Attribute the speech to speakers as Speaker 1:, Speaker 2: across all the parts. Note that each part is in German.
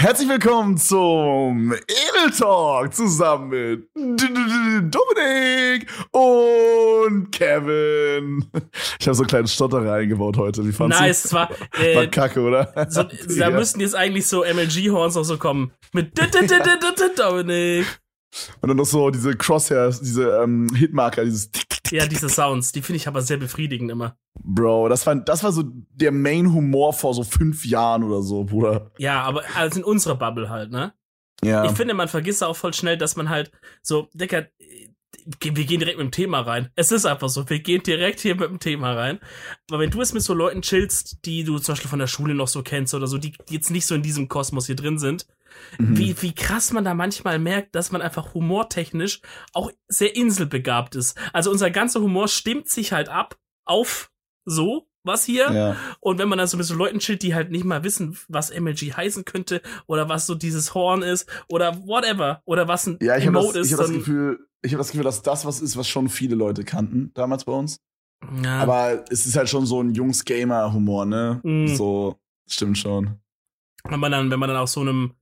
Speaker 1: Herzlich willkommen zum Edel Talk zusammen mit Dominik und Kevin. Ich habe so einen kleinen Stotter eingebaut heute. Wie fandest
Speaker 2: nice,
Speaker 1: du?
Speaker 2: Nice, war,
Speaker 1: äh, war kacke, oder?
Speaker 2: So, da ja. müssten jetzt eigentlich so MLG-Horns auch so kommen. Mit Dominik.
Speaker 1: Und dann noch so diese Crosshairs, diese ähm, Hitmarker, dieses
Speaker 2: Ja, diese Sounds, die finde ich aber sehr befriedigend immer.
Speaker 1: Bro, das war, das war so der Main-Humor vor so fünf Jahren oder so, Bruder.
Speaker 2: Ja, aber also in unserer Bubble halt, ne?
Speaker 1: Ja.
Speaker 2: Ich finde, man vergisst auch voll schnell, dass man halt so, Dicker, wir gehen direkt mit dem Thema rein. Es ist einfach so, wir gehen direkt hier mit dem Thema rein. Aber wenn du es mit so Leuten chillst, die du zum Beispiel von der Schule noch so kennst oder so, die jetzt nicht so in diesem Kosmos hier drin sind, mhm. wie, wie krass man da manchmal merkt, dass man einfach humortechnisch auch sehr inselbegabt ist. Also unser ganzer Humor stimmt sich halt ab auf so was hier.
Speaker 1: Ja.
Speaker 2: Und wenn man dann so mit so Leuten chillt, die halt nicht mal wissen, was MLG heißen könnte oder was so dieses Horn ist oder whatever oder was ein
Speaker 1: ja, ich
Speaker 2: Emote
Speaker 1: das,
Speaker 2: ist.
Speaker 1: Ich habe das Gefühl, ich habe das Gefühl, dass das was ist, was schon viele Leute kannten damals bei uns.
Speaker 2: Ja.
Speaker 1: Aber es ist halt schon so ein Jungs-Gamer-Humor, ne?
Speaker 2: Mhm.
Speaker 1: So, stimmt schon.
Speaker 2: Wenn man dann, wenn man dann auf so einem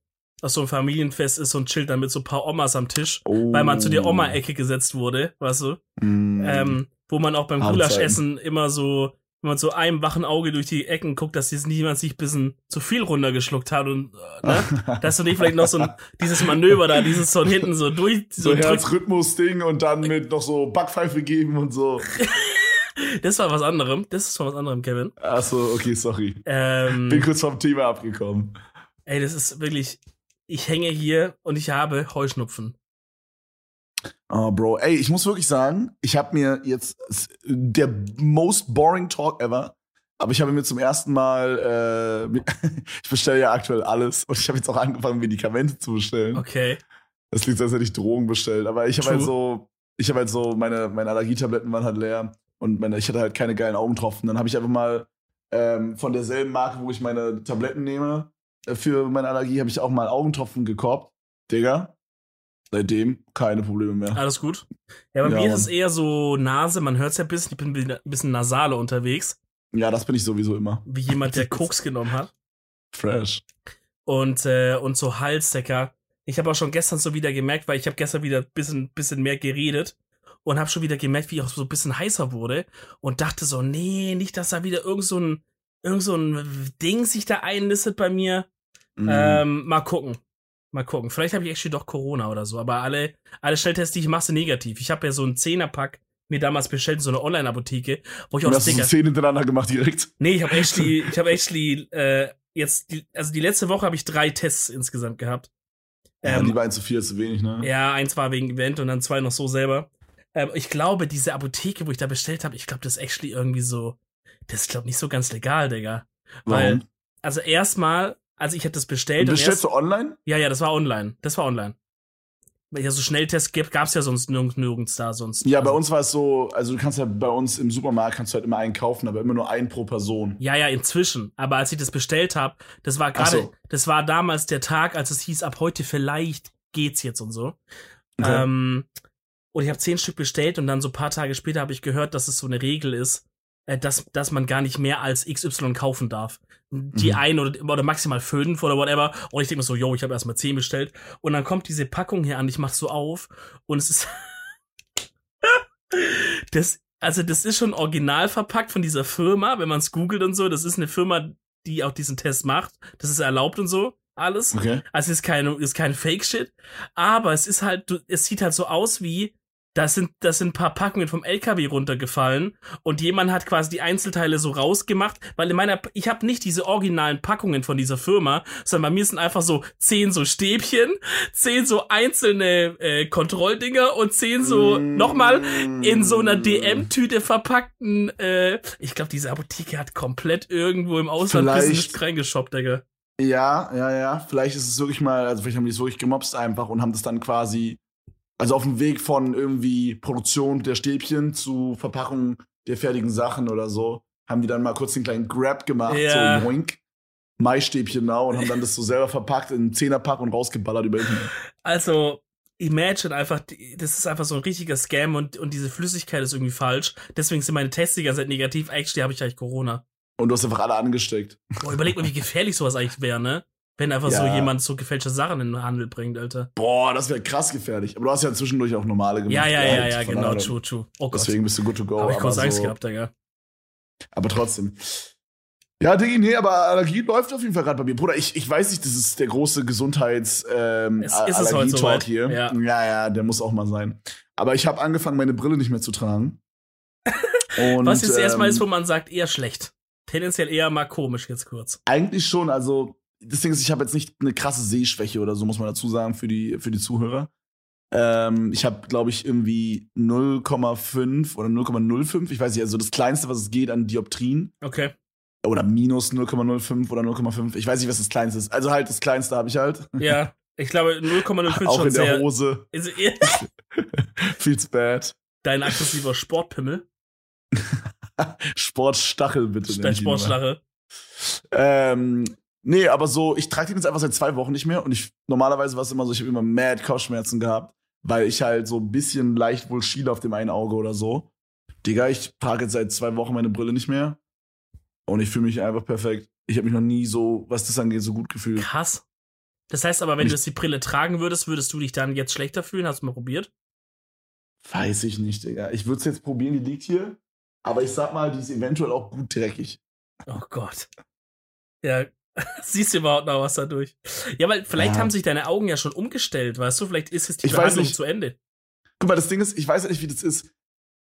Speaker 2: auf so einem Familienfest ist und chillt dann mit so ein paar Omas am Tisch,
Speaker 1: Oh.
Speaker 2: weil man zu der Oma-Ecke gesetzt wurde, weißt du?
Speaker 1: Mm.
Speaker 2: Ähm, wo man auch beim Gulaschessen immer so, wenn man so einem wachen Auge durch die Ecken guckt, dass jetzt niemand sich ein bisschen zu viel runtergeschluckt hat und äh, ne? dass du nicht vielleicht noch so ein, dieses Manöver da, dieses von hinten so durch,
Speaker 1: so
Speaker 2: so
Speaker 1: Herzrhythmus-Ding und dann mit noch so Backpfeife geben und so.
Speaker 2: das war was anderem, das ist von was anderem, Kevin.
Speaker 1: Achso, okay, sorry.
Speaker 2: Ähm,
Speaker 1: Bin kurz vom Thema abgekommen.
Speaker 2: ey, das ist wirklich, ich hänge hier und ich habe Heuschnupfen.
Speaker 1: Oh, Bro, ey, ich muss wirklich sagen, ich habe mir jetzt der most boring Talk ever, aber ich habe mir zum ersten Mal, äh, ich bestelle ja aktuell alles und ich habe jetzt auch angefangen, Medikamente zu bestellen.
Speaker 2: Okay.
Speaker 1: Das liegt, als hätte ich Drogen bestellt, aber ich habe halt so, ich habe halt so, meine, meine Allergietabletten waren halt leer und meine, ich hatte halt keine geilen Augentropfen. Dann habe ich einfach mal ähm, von derselben Marke, wo ich meine Tabletten nehme, für meine Allergie, habe ich auch mal Augentropfen gekauft. Digga, seitdem keine Probleme mehr.
Speaker 2: Alles gut. Ja, bei
Speaker 1: Ja,
Speaker 2: mir ist es eher so Nase, man hört es ja ein bisschen, ich bin ein bisschen nasale unterwegs,
Speaker 1: Ja, das bin ich sowieso immer.
Speaker 2: wie jemand, der Koks genommen hat.
Speaker 1: Fresh.
Speaker 2: Und, äh, und so Halsdecker. Ich habe auch schon gestern so wieder gemerkt, weil ich habe gestern wieder ein bisschen, bisschen mehr geredet und habe schon wieder gemerkt, wie ich auch so ein bisschen heißer wurde und dachte so, nee, nicht, dass da wieder irgend so ein, irgend so ein Ding sich da einlistet bei mir.
Speaker 1: Mhm.
Speaker 2: Ähm, mal gucken. Mal gucken. Vielleicht habe ich actually doch Corona oder so. Aber alle, alle Schnelltests, die ich mache, sind negativ. Ich habe ja so einen Zehnerpack mir damals bestellt in so einer Online-Apotheke, wo ich auch
Speaker 1: hast du so
Speaker 2: Sticker.
Speaker 1: zehn hintereinander gemacht direkt.
Speaker 2: Nee, ich habe actually, ich habe actually äh, jetzt, die, also die letzte Woche habe ich drei Tests insgesamt gehabt.
Speaker 1: Ja,
Speaker 2: Ähm,
Speaker 1: lieber eins zu viel als zu wenig, ne?
Speaker 2: ja, eins war wegen Event und dann zwei noch so selber. Ähm, ich glaube, diese Apotheke, wo ich da bestellt habe, ich glaube, das ist actually irgendwie so, das ist, glaube nicht so ganz legal, Digga. Weil,
Speaker 1: Warum?
Speaker 2: also erstmal, also ich hätte das
Speaker 1: Und
Speaker 2: bestellt und
Speaker 1: bestellst
Speaker 2: erst,
Speaker 1: du online?
Speaker 2: ja, ja, das war online. Das war online. Weil ja so Schnelltests gibt, gab's ja sonst nirgends, nirgends da sonst.
Speaker 1: Ja, bei
Speaker 2: also,
Speaker 1: uns war es so, also du kannst ja bei uns im Supermarkt kannst du halt immer einen kaufen, aber immer nur einen pro Person.
Speaker 2: Ja, ja, inzwischen. Aber als ich das bestellt habe, das war gerade,
Speaker 1: so.
Speaker 2: das war damals der Tag, als es hieß, ab heute vielleicht geht's jetzt und so.
Speaker 1: Okay.
Speaker 2: Ähm, und ich habe zehn Stück bestellt und dann so ein paar Tage später habe ich gehört, dass es so eine Regel ist, äh, dass, dass man gar nicht mehr als XY kaufen darf. Die
Speaker 1: Mhm.
Speaker 2: ein oder, oder maximal fünf oder whatever. Und ich denke mir so, yo, ich habe erstmal zehn bestellt. Und dann kommt diese Packung hier an, ich mach so auf und es ist. das, also, das ist schon original verpackt von dieser Firma, wenn man es googelt und so. Das ist eine Firma, die auch diesen Test macht. Das ist erlaubt und so. Alles.
Speaker 1: Okay.
Speaker 2: Also es ist kein, ist kein Fake-Shit, aber es ist halt, es sieht halt so aus wie, das sind, das sind ein paar Packungen vom LKW runtergefallen und jemand hat quasi die Einzelteile so rausgemacht, weil in meiner, ich habe nicht diese originalen Packungen von dieser Firma, sondern bei mir sind einfach so zehn so Stäbchen, zehn so einzelne äh, Kontrolldinger und zehn so
Speaker 1: Mm.
Speaker 2: nochmal in so einer DM-Tüte verpackten, äh, ich glaube, diese Apotheke hat komplett irgendwo im Ausland
Speaker 1: Vielleicht-
Speaker 2: reingeshoppt, Digga.
Speaker 1: Ja, ja, ja. Vielleicht ist es wirklich mal, also vielleicht haben die es wirklich gemobst einfach und haben das dann quasi, also auf dem Weg von irgendwie Produktion der Stäbchen zu Verpackung der fertigen Sachen oder so, haben die dann mal kurz den kleinen Grab gemacht,
Speaker 2: Ja.
Speaker 1: so yoink, Maistäbchen now und haben dann das so selber verpackt in einen Zehnerpack und rausgeballert über Internet.
Speaker 2: Also, imagine einfach, das ist einfach so ein richtiger Scam und, und diese Flüssigkeit ist irgendwie falsch. Deswegen sind meine Tests die ganze Zeit negativ. Actually habe ich eigentlich Corona.
Speaker 1: Und du hast einfach alle angesteckt.
Speaker 2: Boah, überleg mal, wie gefährlich sowas eigentlich wäre, ne? Wenn einfach so
Speaker 1: Ja.
Speaker 2: jemand so gefälschte Sachen in den Handel bringt, Alter.
Speaker 1: Boah, das wäre krass gefährlich. Aber du hast ja zwischendurch auch normale gemacht.
Speaker 2: Ja, ja, ja, ja,
Speaker 1: von
Speaker 2: genau, true, true. Oh Gott.
Speaker 1: Deswegen bist du good to go.
Speaker 2: Hab ich kurz Angst
Speaker 1: so-
Speaker 2: gehabt, Digga.
Speaker 1: Aber trotzdem. Ja, Diggi, nee, aber Allergie läuft auf jeden Fall gerade bei mir. Bruder, ich, ich weiß nicht, das ist der große Gesundheits ähm, Allergie-Talk
Speaker 2: soweit?
Speaker 1: hier.
Speaker 2: Ja.
Speaker 1: ja, ja, der muss auch mal sein. Aber ich habe angefangen, meine Brille nicht mehr zu tragen. Und,
Speaker 2: Was jetzt erstmal
Speaker 1: ähm,
Speaker 2: ist, wo man sagt, eher schlecht. Tendenziell eher mal komisch jetzt kurz.
Speaker 1: Eigentlich schon, also das Ding ist, ich habe jetzt nicht eine krasse Sehschwäche oder so, muss man dazu sagen, für die, für die Zuhörer. Ähm, ich habe, glaube ich, irgendwie 0,5 oder 0,05, ich weiß nicht, also das Kleinste, was es geht an Dioptrien.
Speaker 2: Okay.
Speaker 1: Oder minus 0,05 oder 0,5. Ich weiß nicht, was das Kleinste ist. Also halt, das Kleinste habe ich halt.
Speaker 2: Ja. Ich glaube, 0,05 ist
Speaker 1: Auch
Speaker 2: schon
Speaker 1: in der. Hose.
Speaker 2: Ist eher
Speaker 1: Feels bad.
Speaker 2: dein aggressiver Sportpimmel.
Speaker 1: Sportstachel, bitte.
Speaker 2: Dein. Sportschlache.
Speaker 1: Ähm, nee, aber so, ich trage den jetzt einfach seit zwei Wochen nicht mehr und ich, normalerweise war es immer so, ich habe immer mad Kopfschmerzen gehabt, weil ich halt so ein bisschen leicht wohl schiele auf dem einen Auge oder so. Digga, ich trage jetzt seit zwei Wochen meine Brille nicht mehr und ich fühle mich einfach perfekt. Ich habe mich noch nie so, was das angeht, so gut gefühlt.
Speaker 2: Krass. Das heißt aber, wenn
Speaker 1: Ich-
Speaker 2: du jetzt die Brille tragen würdest, würdest du dich dann jetzt schlechter fühlen? Hast du mal probiert?
Speaker 1: Weiß ich nicht, Digga. Ich würde es jetzt probieren, die liegt hier. Aber ich sag mal, die ist eventuell auch gut dreckig.
Speaker 2: Oh Gott. Ja, siehst du überhaupt noch was dadurch? Ja, weil vielleicht
Speaker 1: Ja.
Speaker 2: haben sich deine Augen ja schon umgestellt, weißt du? Vielleicht ist jetzt die
Speaker 1: Ich
Speaker 2: Behandlung
Speaker 1: nicht.
Speaker 2: zu Ende.
Speaker 1: Guck mal, das Ding ist, ich weiß ja nicht, wie das ist.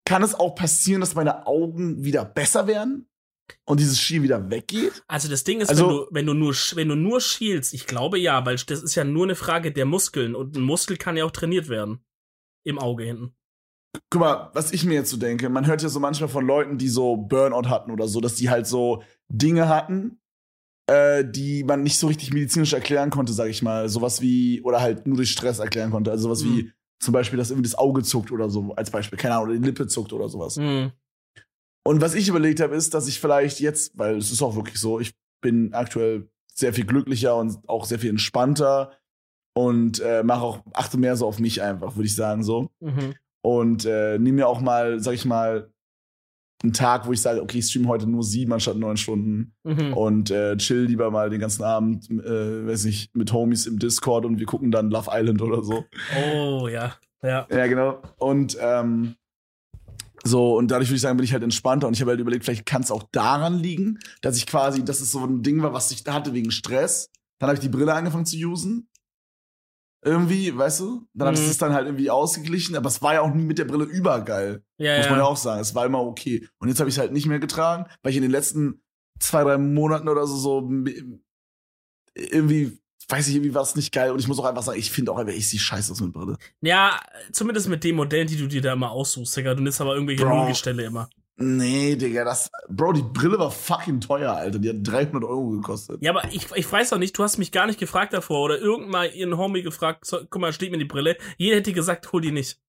Speaker 1: Kann es auch passieren, dass meine Augen wieder besser werden und dieses Schielen wieder weggeht?
Speaker 2: Also das Ding ist,
Speaker 1: Also-
Speaker 2: wenn, du, wenn, du nur, wenn du nur schielst, ich glaube ja, weil das ist ja nur eine Frage der Muskeln und ein Muskel kann ja auch trainiert werden. Im Auge hinten.
Speaker 1: Guck mal, was ich mir jetzt so denke, man hört ja so manchmal von Leuten, die so Burnout hatten oder so, dass die halt so Dinge hatten, äh, die man nicht so richtig medizinisch erklären konnte, sag ich mal. Sowas wie, oder halt nur durch Stress erklären konnte. Also sowas wie zum Beispiel, dass irgendwie das Auge zuckt oder so, als Beispiel. Keine Ahnung, oder die Lippe zuckt oder sowas.
Speaker 2: Hm.
Speaker 1: Und was ich überlegt habe, ist, dass ich vielleicht jetzt, weil es ist auch wirklich so, ich bin aktuell sehr viel glücklicher und auch sehr viel entspannter und äh, mache auch, achte mehr so auf mich einfach, würde ich sagen so.
Speaker 2: Mhm.
Speaker 1: Und äh, nehme mir auch mal, sag ich mal, einen Tag, wo ich sage, okay, ich stream heute nur sieben anstatt neun Stunden
Speaker 2: Mhm.
Speaker 1: und äh, chill lieber mal den ganzen Abend, äh, weiß nicht, mit Homies im Discord und wir gucken dann Love Island oder so.
Speaker 2: Oh, ja. Ja.
Speaker 1: Ja, genau. Und ähm, so, und dadurch würde ich sagen, bin ich halt entspannter und ich habe halt überlegt, vielleicht kann es auch daran liegen, dass ich quasi, dass es so ein Ding war, was ich da hatte wegen Stress. Dann habe ich die Brille angefangen zu usen. Irgendwie, weißt du? Dann hat
Speaker 2: Mhm.
Speaker 1: es das dann halt irgendwie ausgeglichen, aber es war ja auch nie mit der Brille übergeil.
Speaker 2: Ja,
Speaker 1: Muss man ja
Speaker 2: ja.
Speaker 1: auch sagen. Es war immer okay. Und jetzt habe ich es halt nicht mehr getragen, weil ich in den letzten zwei, drei Monaten oder so, so irgendwie, weiß ich, irgendwie war es nicht geil. Und ich muss auch einfach sagen, ich finde auch einfach, ich sehe scheiße aus mit Brille.
Speaker 2: Ja, zumindest mit den Modellen, die du dir da immer aussuchst, Digga. Du nimmst aber irgendwelche. Nullgestelle immer.
Speaker 1: Nee, Digga, das. Bro, die Brille war fucking teuer, Alter. Die hat 300 Euro gekostet.
Speaker 2: Ja, aber ich, ich weiß doch nicht, du hast mich gar nicht gefragt davor oder irgendwann ihren Homie gefragt, so, guck mal, steht mir die Brille. Jeder hätte gesagt, hol die nicht.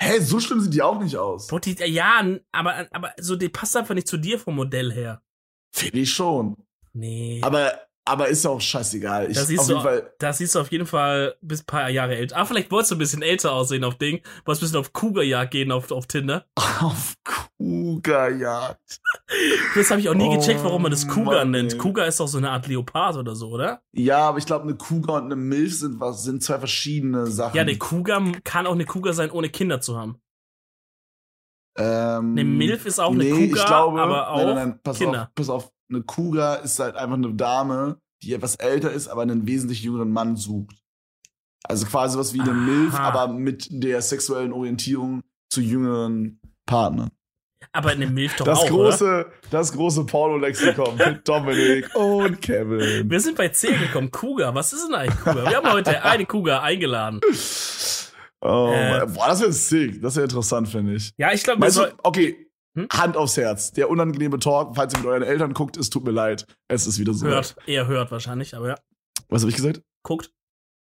Speaker 1: Hä, so schlimm sieht die auch nicht aus.
Speaker 2: Bro, die, ja, aber, aber so, die passt einfach nicht zu dir vom Modell her.
Speaker 1: Finde ich schon.
Speaker 2: Nee.
Speaker 1: Aber, aber ist auch scheißegal. Ich,
Speaker 2: Da siehst
Speaker 1: auf
Speaker 2: du-
Speaker 1: jeden Fall.
Speaker 2: Da siehst du auf jeden Fall bis ein paar Jahre älter. Ah, vielleicht wolltest du ein bisschen älter aussehen auf Ding. Wolltest ein bisschen auf Cougarjagd gehen auf, auf Tinder.
Speaker 1: Auf Kuga-Jagd.
Speaker 2: Das habe ich auch nie
Speaker 1: Oh,
Speaker 2: gecheckt, warum man das Cougar
Speaker 1: Mann,
Speaker 2: nennt.
Speaker 1: ey.
Speaker 2: Cougar ist doch so eine Art Leopard oder so, oder?
Speaker 1: Ja, aber ich glaube, eine Kuga und eine Milch sind, was, sind zwei verschiedene Sachen.
Speaker 2: Ja, eine Cougar kann auch eine Cougar sein, ohne Kinder zu haben.
Speaker 1: ähm,
Speaker 2: Eine Milf ist auch eine
Speaker 1: nee,
Speaker 2: Cougar,
Speaker 1: ich glaube,
Speaker 2: aber auch
Speaker 1: nein, nein, nein, pass
Speaker 2: Kinder.
Speaker 1: Auf, pass auf. Eine Kuga ist halt einfach eine Dame, die etwas älter ist, aber einen wesentlich jüngeren Mann sucht. Also quasi was wie eine
Speaker 2: Aha.
Speaker 1: Milf, aber mit der sexuellen Orientierung zu jüngeren Partnern.
Speaker 2: Aber eine Milf doch
Speaker 1: Das
Speaker 2: auch, oder?
Speaker 1: große, das große Porno-Lexikon mit Dominik und Kevin.
Speaker 2: Wir sind bei C gekommen. Cougar, was ist denn eigentlich Cougar? Wir haben heute eine Cougar eingeladen.
Speaker 1: Oh,
Speaker 2: Äh.
Speaker 1: Boah, das wäre sick. Das wäre interessant, finde ich.
Speaker 2: Ja, ich glaube,
Speaker 1: okay,
Speaker 2: Hm?
Speaker 1: Hand aufs Herz. Der unangenehme Talk, falls ihr mit euren Eltern guckt, es tut mir leid. Es ist wieder so.
Speaker 2: Hört, eher hört wahrscheinlich, aber ja.
Speaker 1: Was habe ich gesagt?
Speaker 2: Guckt.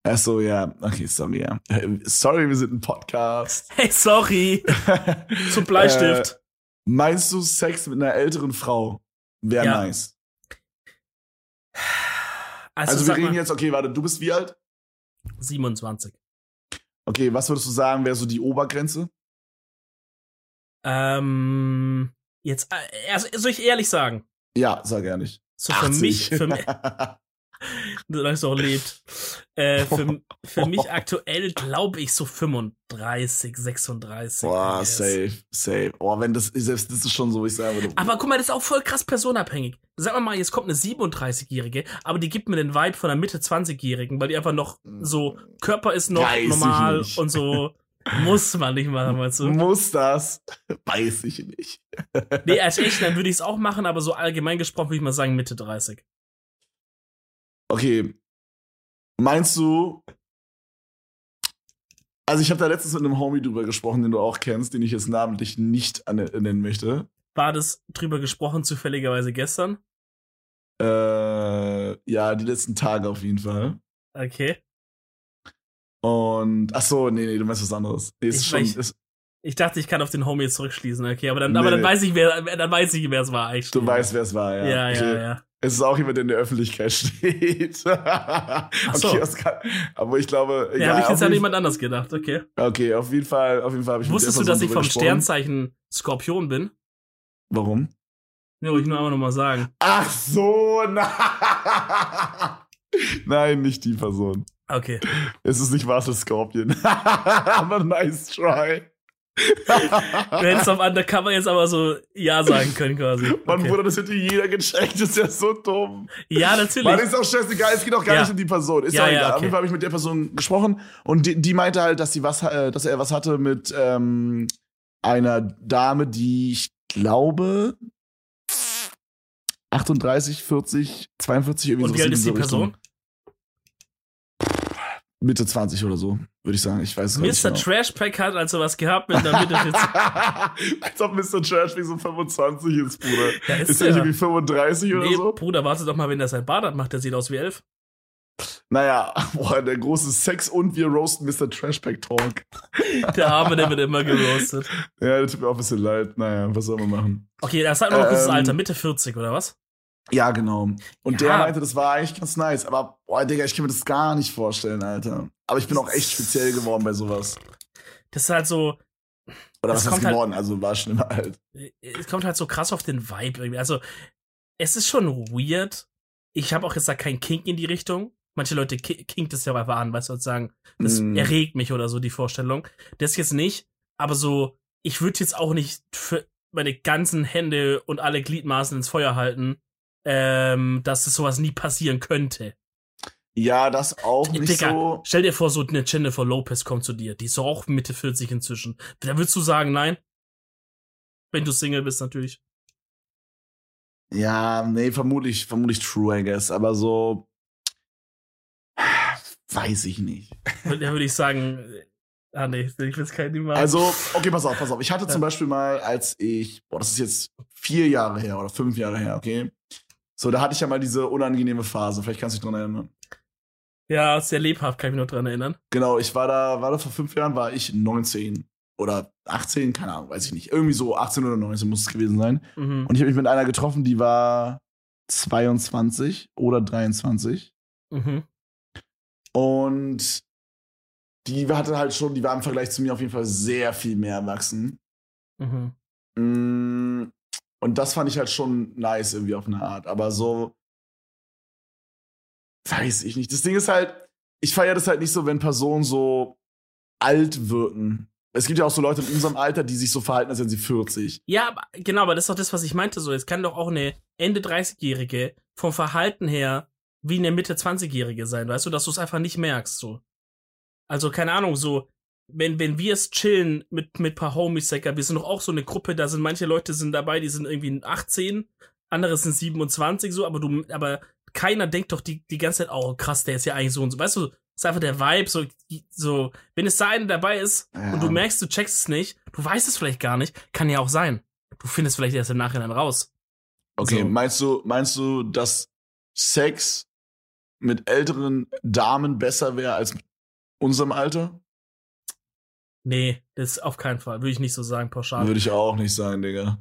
Speaker 1: Ach so, ja. Okay, sorry, ja. Sorry, wir sind ein Podcast.
Speaker 2: Hey, sorry. Zum Bleistift.
Speaker 1: Äh, meinst du Sex mit einer älteren Frau wäre
Speaker 2: Ja.
Speaker 1: nice?
Speaker 2: also,
Speaker 1: Also, wir reden
Speaker 2: mal,
Speaker 1: jetzt, okay, warte, du bist wie alt?
Speaker 2: 27.
Speaker 1: Okay, was würdest du sagen, wäre so die Obergrenze?
Speaker 2: Ähm, jetzt, also, soll ich ehrlich sagen?
Speaker 1: Ja, sag ehrlich.
Speaker 2: So für mich, für mich, Solange es auch lebt. Äh, für, für mich aktuell glaube ich so 35, 36.
Speaker 1: Boah,
Speaker 2: yes.
Speaker 1: safe, safe. Boah, wenn das, selbst das ist schon so, wie ich sagen würde.
Speaker 2: Aber guck mal, das ist auch voll krass personabhängig. Sag mal, jetzt kommt eine 37-Jährige, aber die gibt mir den Vibe von einer Mitte 20-Jährigen, weil die einfach noch so, Körper ist noch
Speaker 1: Weiß
Speaker 2: normal und so. Muss man nicht machen, meinst du?
Speaker 1: Muss das? Weiß ich nicht.
Speaker 2: Nee, als echt, dann würde ich es auch machen, aber so allgemein gesprochen würde ich mal sagen Mitte 30.
Speaker 1: Okay. Meinst du. Also, ich habe da letztens mit einem Homie drüber gesprochen, den du auch kennst, den ich jetzt namentlich nicht nennen möchte.
Speaker 2: War das drüber gesprochen, zufälligerweise gestern?
Speaker 1: Äh, ja, die letzten Tage auf jeden Fall.
Speaker 2: Okay.
Speaker 1: Und, ach so, nee, nee, du meinst was anderes. Nee, ist
Speaker 2: Ich
Speaker 1: schon,
Speaker 2: weiß-
Speaker 1: ist,
Speaker 2: Ich dachte, ich kann auf den Homie jetzt zurückschließen, okay, aber dann,
Speaker 1: Nee,
Speaker 2: aber dann
Speaker 1: nee.
Speaker 2: weiß ich, wer, dann weiß ich, wer es war eigentlich.
Speaker 1: du weißt, wer es war, ja.
Speaker 2: Ja, ja,
Speaker 1: Okay.
Speaker 2: ja.
Speaker 1: Es ist auch jemand, der in der Öffentlichkeit steht.
Speaker 2: so.
Speaker 1: okay, kann, aber ich glaube,
Speaker 2: Ja, habe ich jetzt an jemand anders gedacht, okay.
Speaker 1: Okay, auf jeden Fall, auf jeden Fall habe ich
Speaker 2: Wusstest du, dass ich vom
Speaker 1: gesprochen.
Speaker 2: Sternzeichen Skorpion bin?
Speaker 1: Warum?
Speaker 2: Ja, wollte ich nur einmal nochmal sagen.
Speaker 1: Ach so, nein. Nein, nicht die Person.
Speaker 2: Okay.
Speaker 1: Es ist nicht Marcel Scorpion. aber nice try.
Speaker 2: Du hättest auf Undercover jetzt aber so Ja sagen können quasi.
Speaker 1: Mann,
Speaker 2: Okay.
Speaker 1: Bruder, das hätte jeder gecheckt. Das ist ja so dumm.
Speaker 2: Ja,
Speaker 1: Mann,
Speaker 2: natürlich.
Speaker 1: ist auch scheißegal. Es geht auch gar
Speaker 2: Ja.
Speaker 1: nicht um die Person. Ist
Speaker 2: Ja,
Speaker 1: auch
Speaker 2: ja,
Speaker 1: egal. Auf
Speaker 2: okay.
Speaker 1: jeden Fall habe ich mit der Person gesprochen und die, die meinte halt, dass sie was, äh, dass er was hatte mit ähm, einer Dame, die ich glaube 38, 40, 42 irgendwie
Speaker 2: Und wie
Speaker 1: sowas
Speaker 2: alt
Speaker 1: in
Speaker 2: ist die
Speaker 1: dieser Richtung. Mitte 20 oder so, würde ich sagen. Ich weiß gar nicht
Speaker 2: Mr.
Speaker 1: genau.
Speaker 2: Trashpack hat also was gehabt mit einer Mitte 40.
Speaker 1: Als ob Mr. Trash wie so 25 ist, Bruder.
Speaker 2: Ja, ist
Speaker 1: ist er
Speaker 2: er.
Speaker 1: irgendwie 35 oder
Speaker 2: Nee,
Speaker 1: so?
Speaker 2: Bruder, warte doch mal, wenn der sein Bart hat, macht der sieht aus wie elf.
Speaker 1: Naja, boah, der große Sex und wir roasten Mr. Trashpack Talk.
Speaker 2: Der Arme, der wird immer geroastet.
Speaker 1: Ja, der tut mir auch ein bisschen leid. Naja, was soll man machen?
Speaker 2: Okay, das sagt noch kurz das
Speaker 1: Ähm,
Speaker 2: Alter, Mitte 40 oder was?
Speaker 1: Ja, genau. Und
Speaker 2: Ja.
Speaker 1: der meinte, das war eigentlich ganz nice. Aber, boah, Digga, ich kann mir das gar nicht vorstellen, Alter. Aber ich bin auch echt speziell geworden bei sowas.
Speaker 2: Das ist halt so,
Speaker 1: Oder was heißt
Speaker 2: kommt halt-
Speaker 1: geworden? Also war schon immer halt.
Speaker 2: es kommt halt so krass auf den Vibe irgendwie. Also, es ist schon weird. Ich habe auch jetzt da kein Kink in die Richtung. Manche Leute ki- kinkt es ja einfach an, weißt du, und sagen, das
Speaker 1: Mm.
Speaker 2: erregt mich oder so, die Vorstellung. Das jetzt nicht, aber so, ich würde jetzt auch nicht für meine ganzen Hände und alle Gliedmaßen ins Feuer halten, ähm, dass es sowas nie passieren könnte.
Speaker 1: Ja, das auch nicht
Speaker 2: Digga,
Speaker 1: so.
Speaker 2: stell dir vor, so eine Jennifer Lopez kommt zu dir. Die ist doch auch Mitte 40 inzwischen. Da würdest du sagen, nein? Wenn du Single bist, natürlich.
Speaker 1: Ja, nee, vermutlich, vermutlich true, I guess. Aber so. Weiß ich nicht.
Speaker 2: Da würde ich sagen, äh, ah nee, ich will es kein machen.
Speaker 1: Also, okay, pass auf, pass auf. Ich hatte
Speaker 2: Ja.
Speaker 1: zum Beispiel mal, als ich, boah, das ist jetzt vier Jahre her oder fünf Jahre her, okay? So, da hatte ich ja mal diese unangenehme Phase. Vielleicht kannst du dich dran erinnern.
Speaker 2: ja, sehr lebhaft, kann ich mich noch dran erinnern.
Speaker 1: Genau, ich war da, war da vor fünf Jahren, war ich 19 oder 18, keine Ahnung, weiß ich nicht. Irgendwie so 18 oder 19 muss es gewesen sein.
Speaker 2: Mhm.
Speaker 1: Und ich habe mich mit einer getroffen, die war 22 oder 23.
Speaker 2: Mhm.
Speaker 1: Und die hatte halt schon, die war im Vergleich zu mir auf jeden Fall sehr viel mehr erwachsen.
Speaker 2: Mhm.
Speaker 1: Mm, Und das fand ich halt schon nice irgendwie auf eine Art. Aber so, weiß ich nicht. Das Ding ist halt, ich feiere das halt nicht so, wenn Personen so alt wirken. Es gibt ja auch so Leute in unserem Alter, die sich so verhalten, als wären sie 40.
Speaker 2: Ja, aber, genau, aber das ist doch das, was ich meinte. So, jetzt kann doch auch eine Ende 30-Jährige vom Verhalten her wie eine Mitte 20-Jährige sein, weißt du, dass du es einfach nicht merkst. So. Also, keine Ahnung, so, wenn, wenn wir es chillen mit, mit paar Homies, Säcker, wir sind doch auch so eine Gruppe, da sind manche Leute sind dabei, die sind irgendwie 18, andere sind 27, so, aber du, aber keiner denkt doch die, die ganze Zeit, oh krass, der ist ja eigentlich so und so. Weißt du, ist einfach der Vibe, so, so, wenn es da einer dabei ist
Speaker 1: Ja.
Speaker 2: und du merkst, du checkst es nicht, du weißt es vielleicht gar nicht, kann ja auch sein. Du findest vielleicht erst im Nachhinein raus.
Speaker 1: Okay,
Speaker 2: So.
Speaker 1: meinst du, meinst du, dass Sex mit älteren Damen besser wäre als mit unserem Alter?
Speaker 2: Nee, das auf keinen Fall. Würde ich nicht so sagen, pauschal.
Speaker 1: Würde ich auch nicht sagen, Digga.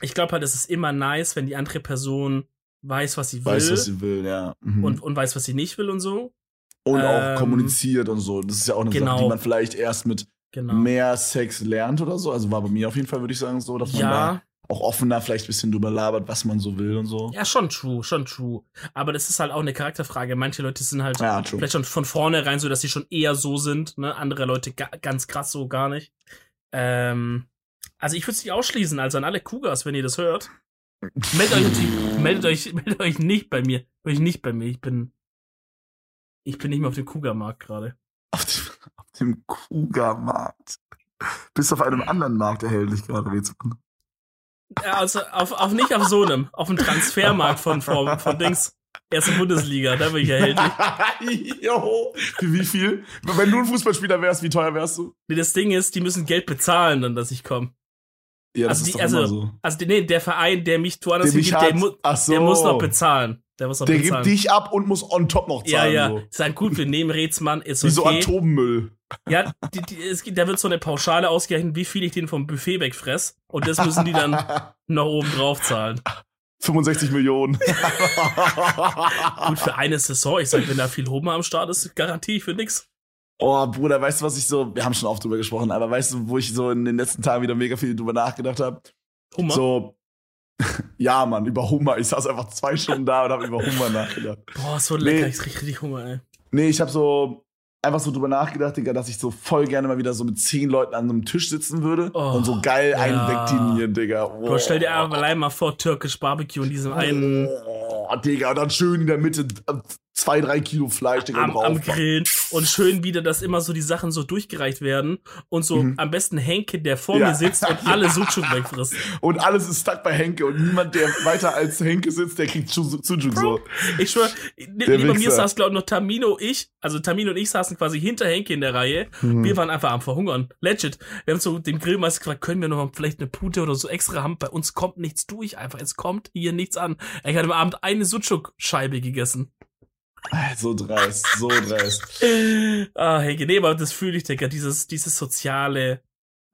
Speaker 2: Ich glaube halt, es ist immer nice, wenn die andere Person weiß, was sie will.
Speaker 1: Weiß, was sie will, ja. Mhm.
Speaker 2: und, und weiß, was sie nicht will und so.
Speaker 1: Und
Speaker 2: Ähm,
Speaker 1: auch kommuniziert und so. Das ist ja auch eine
Speaker 2: genau.
Speaker 1: Sache, die man vielleicht erst mit
Speaker 2: Genau.
Speaker 1: mehr Sex lernt oder so. Also war bei mir auf jeden Fall, würde ich sagen, so. Dass man
Speaker 2: ja,
Speaker 1: auch offener vielleicht ein bisschen drüber labert, was man so will und so.
Speaker 2: Ja, schon true, schon true. Aber das ist halt auch eine Charakterfrage. Manche Leute sind halt
Speaker 1: Ja,
Speaker 2: vielleicht schon von vornherein so, dass sie schon eher so sind, ne? Andere Leute ga ganz krass so gar nicht. Ähm, also ich würde es nicht ausschließen, also an alle Cougars, wenn ihr das hört. Meldet euch, meldet euch, meldet euch nicht bei mir. Meldet euch nicht bei mir. Ich bin, ich bin nicht mehr auf dem Cougar-Markt gerade.
Speaker 1: Auf dem, auf dem Kuga-Markt. Bist auf einem anderen Markt erhältlich gerade, Rätsel.
Speaker 2: Ja, also auf, auf nicht auf so einem, auf dem Transfermarkt von, von, von Dings. Erste Bundesliga, da bin ich erhältlich.
Speaker 1: jo. Für wie viel? Wenn du ein Fußballspieler wärst, wie teuer wärst du?
Speaker 2: Nee, das Ding ist, die müssen Geld bezahlen, dann, dass ich komme.
Speaker 1: Ja,
Speaker 2: Also die- also, Also, nee, der Verein, der mich woanders
Speaker 1: Der
Speaker 2: hingibt, der, mu
Speaker 1: so.
Speaker 2: der muss noch bezahlen. Der muss noch
Speaker 1: Der
Speaker 2: bezahlen.
Speaker 1: gibt dich ab und muss on top noch
Speaker 2: ja,
Speaker 1: zahlen.
Speaker 2: ja.
Speaker 1: So.
Speaker 2: Sagen, gut, wir nehmen Rätsmann, ist
Speaker 1: Wie so
Speaker 2: okay.
Speaker 1: Atommüll.
Speaker 2: Ja, die, die, es, gibt- da wird so eine Pauschale ausgerechnet, wie viel ich den vom Buffet wegfress. Und das müssen die dann noch oben drauf zahlen.
Speaker 1: 65 Millionen.
Speaker 2: Gut, für eine Saison, ich sag, wenn da viel Hummer am Start ist, garantiere ich für nix.
Speaker 1: Oh, Bruder, weißt du, was ich so, wir haben schon oft drüber gesprochen, aber weißt du, wo ich so in den letzten Tagen wieder mega viel drüber nachgedacht habe?
Speaker 2: Hummer?
Speaker 1: So, ja, Mann, über Hummer. Ich saß einfach zwei Stunden da und habe über Hummer nachgedacht.
Speaker 2: Boah, so lecker,
Speaker 1: Nee.
Speaker 2: ich krieg richtig Hunger, ey.
Speaker 1: Nee, ich habe so einfach so drüber nachgedacht, Digga, dass ich so voll gerne mal wieder so mit zehn Leuten an einem Tisch sitzen würde
Speaker 2: Oh,
Speaker 1: und so geil einen
Speaker 2: ja.
Speaker 1: wegdinieren, Digga. Oh.
Speaker 2: Bro, stell dir einfach allein mal vor, türkisch Barbecue in diesem einen
Speaker 1: Oh, Digga, und dann schön in der Mitte äh, zwei, drei Kilo Fleisch, Digga,
Speaker 2: am, am Grillen und schön wieder, dass immer so die Sachen so durchgereicht werden und so
Speaker 1: Mhm.
Speaker 2: am besten Henke, der vor
Speaker 1: Ja.
Speaker 2: mir sitzt und alle Sucuk wegfrisst.
Speaker 1: Und alles ist stuck bei Henke und niemand, der weiter als Henke sitzt, der kriegt Sujuk so.
Speaker 2: Ich schwör, neben mir saß, glaube ich, noch Tamino, ich, also Tamino und ich saßen quasi hinter Henke in der Reihe.
Speaker 1: Mhm.
Speaker 2: Wir waren einfach am Verhungern. Legit. Wir haben so dem Grillmeister gefragt, können wir noch mal vielleicht eine Pute oder so extra haben? Bei uns kommt nichts durch, einfach. Es kommt hier nichts an. Ich hatte am Abend eine Sucuk-Scheibe gegessen.
Speaker 1: So dreist, so dreist.
Speaker 2: ah, Henke, nee, aber das fühle ich, Digga. Dieses, dieses soziale.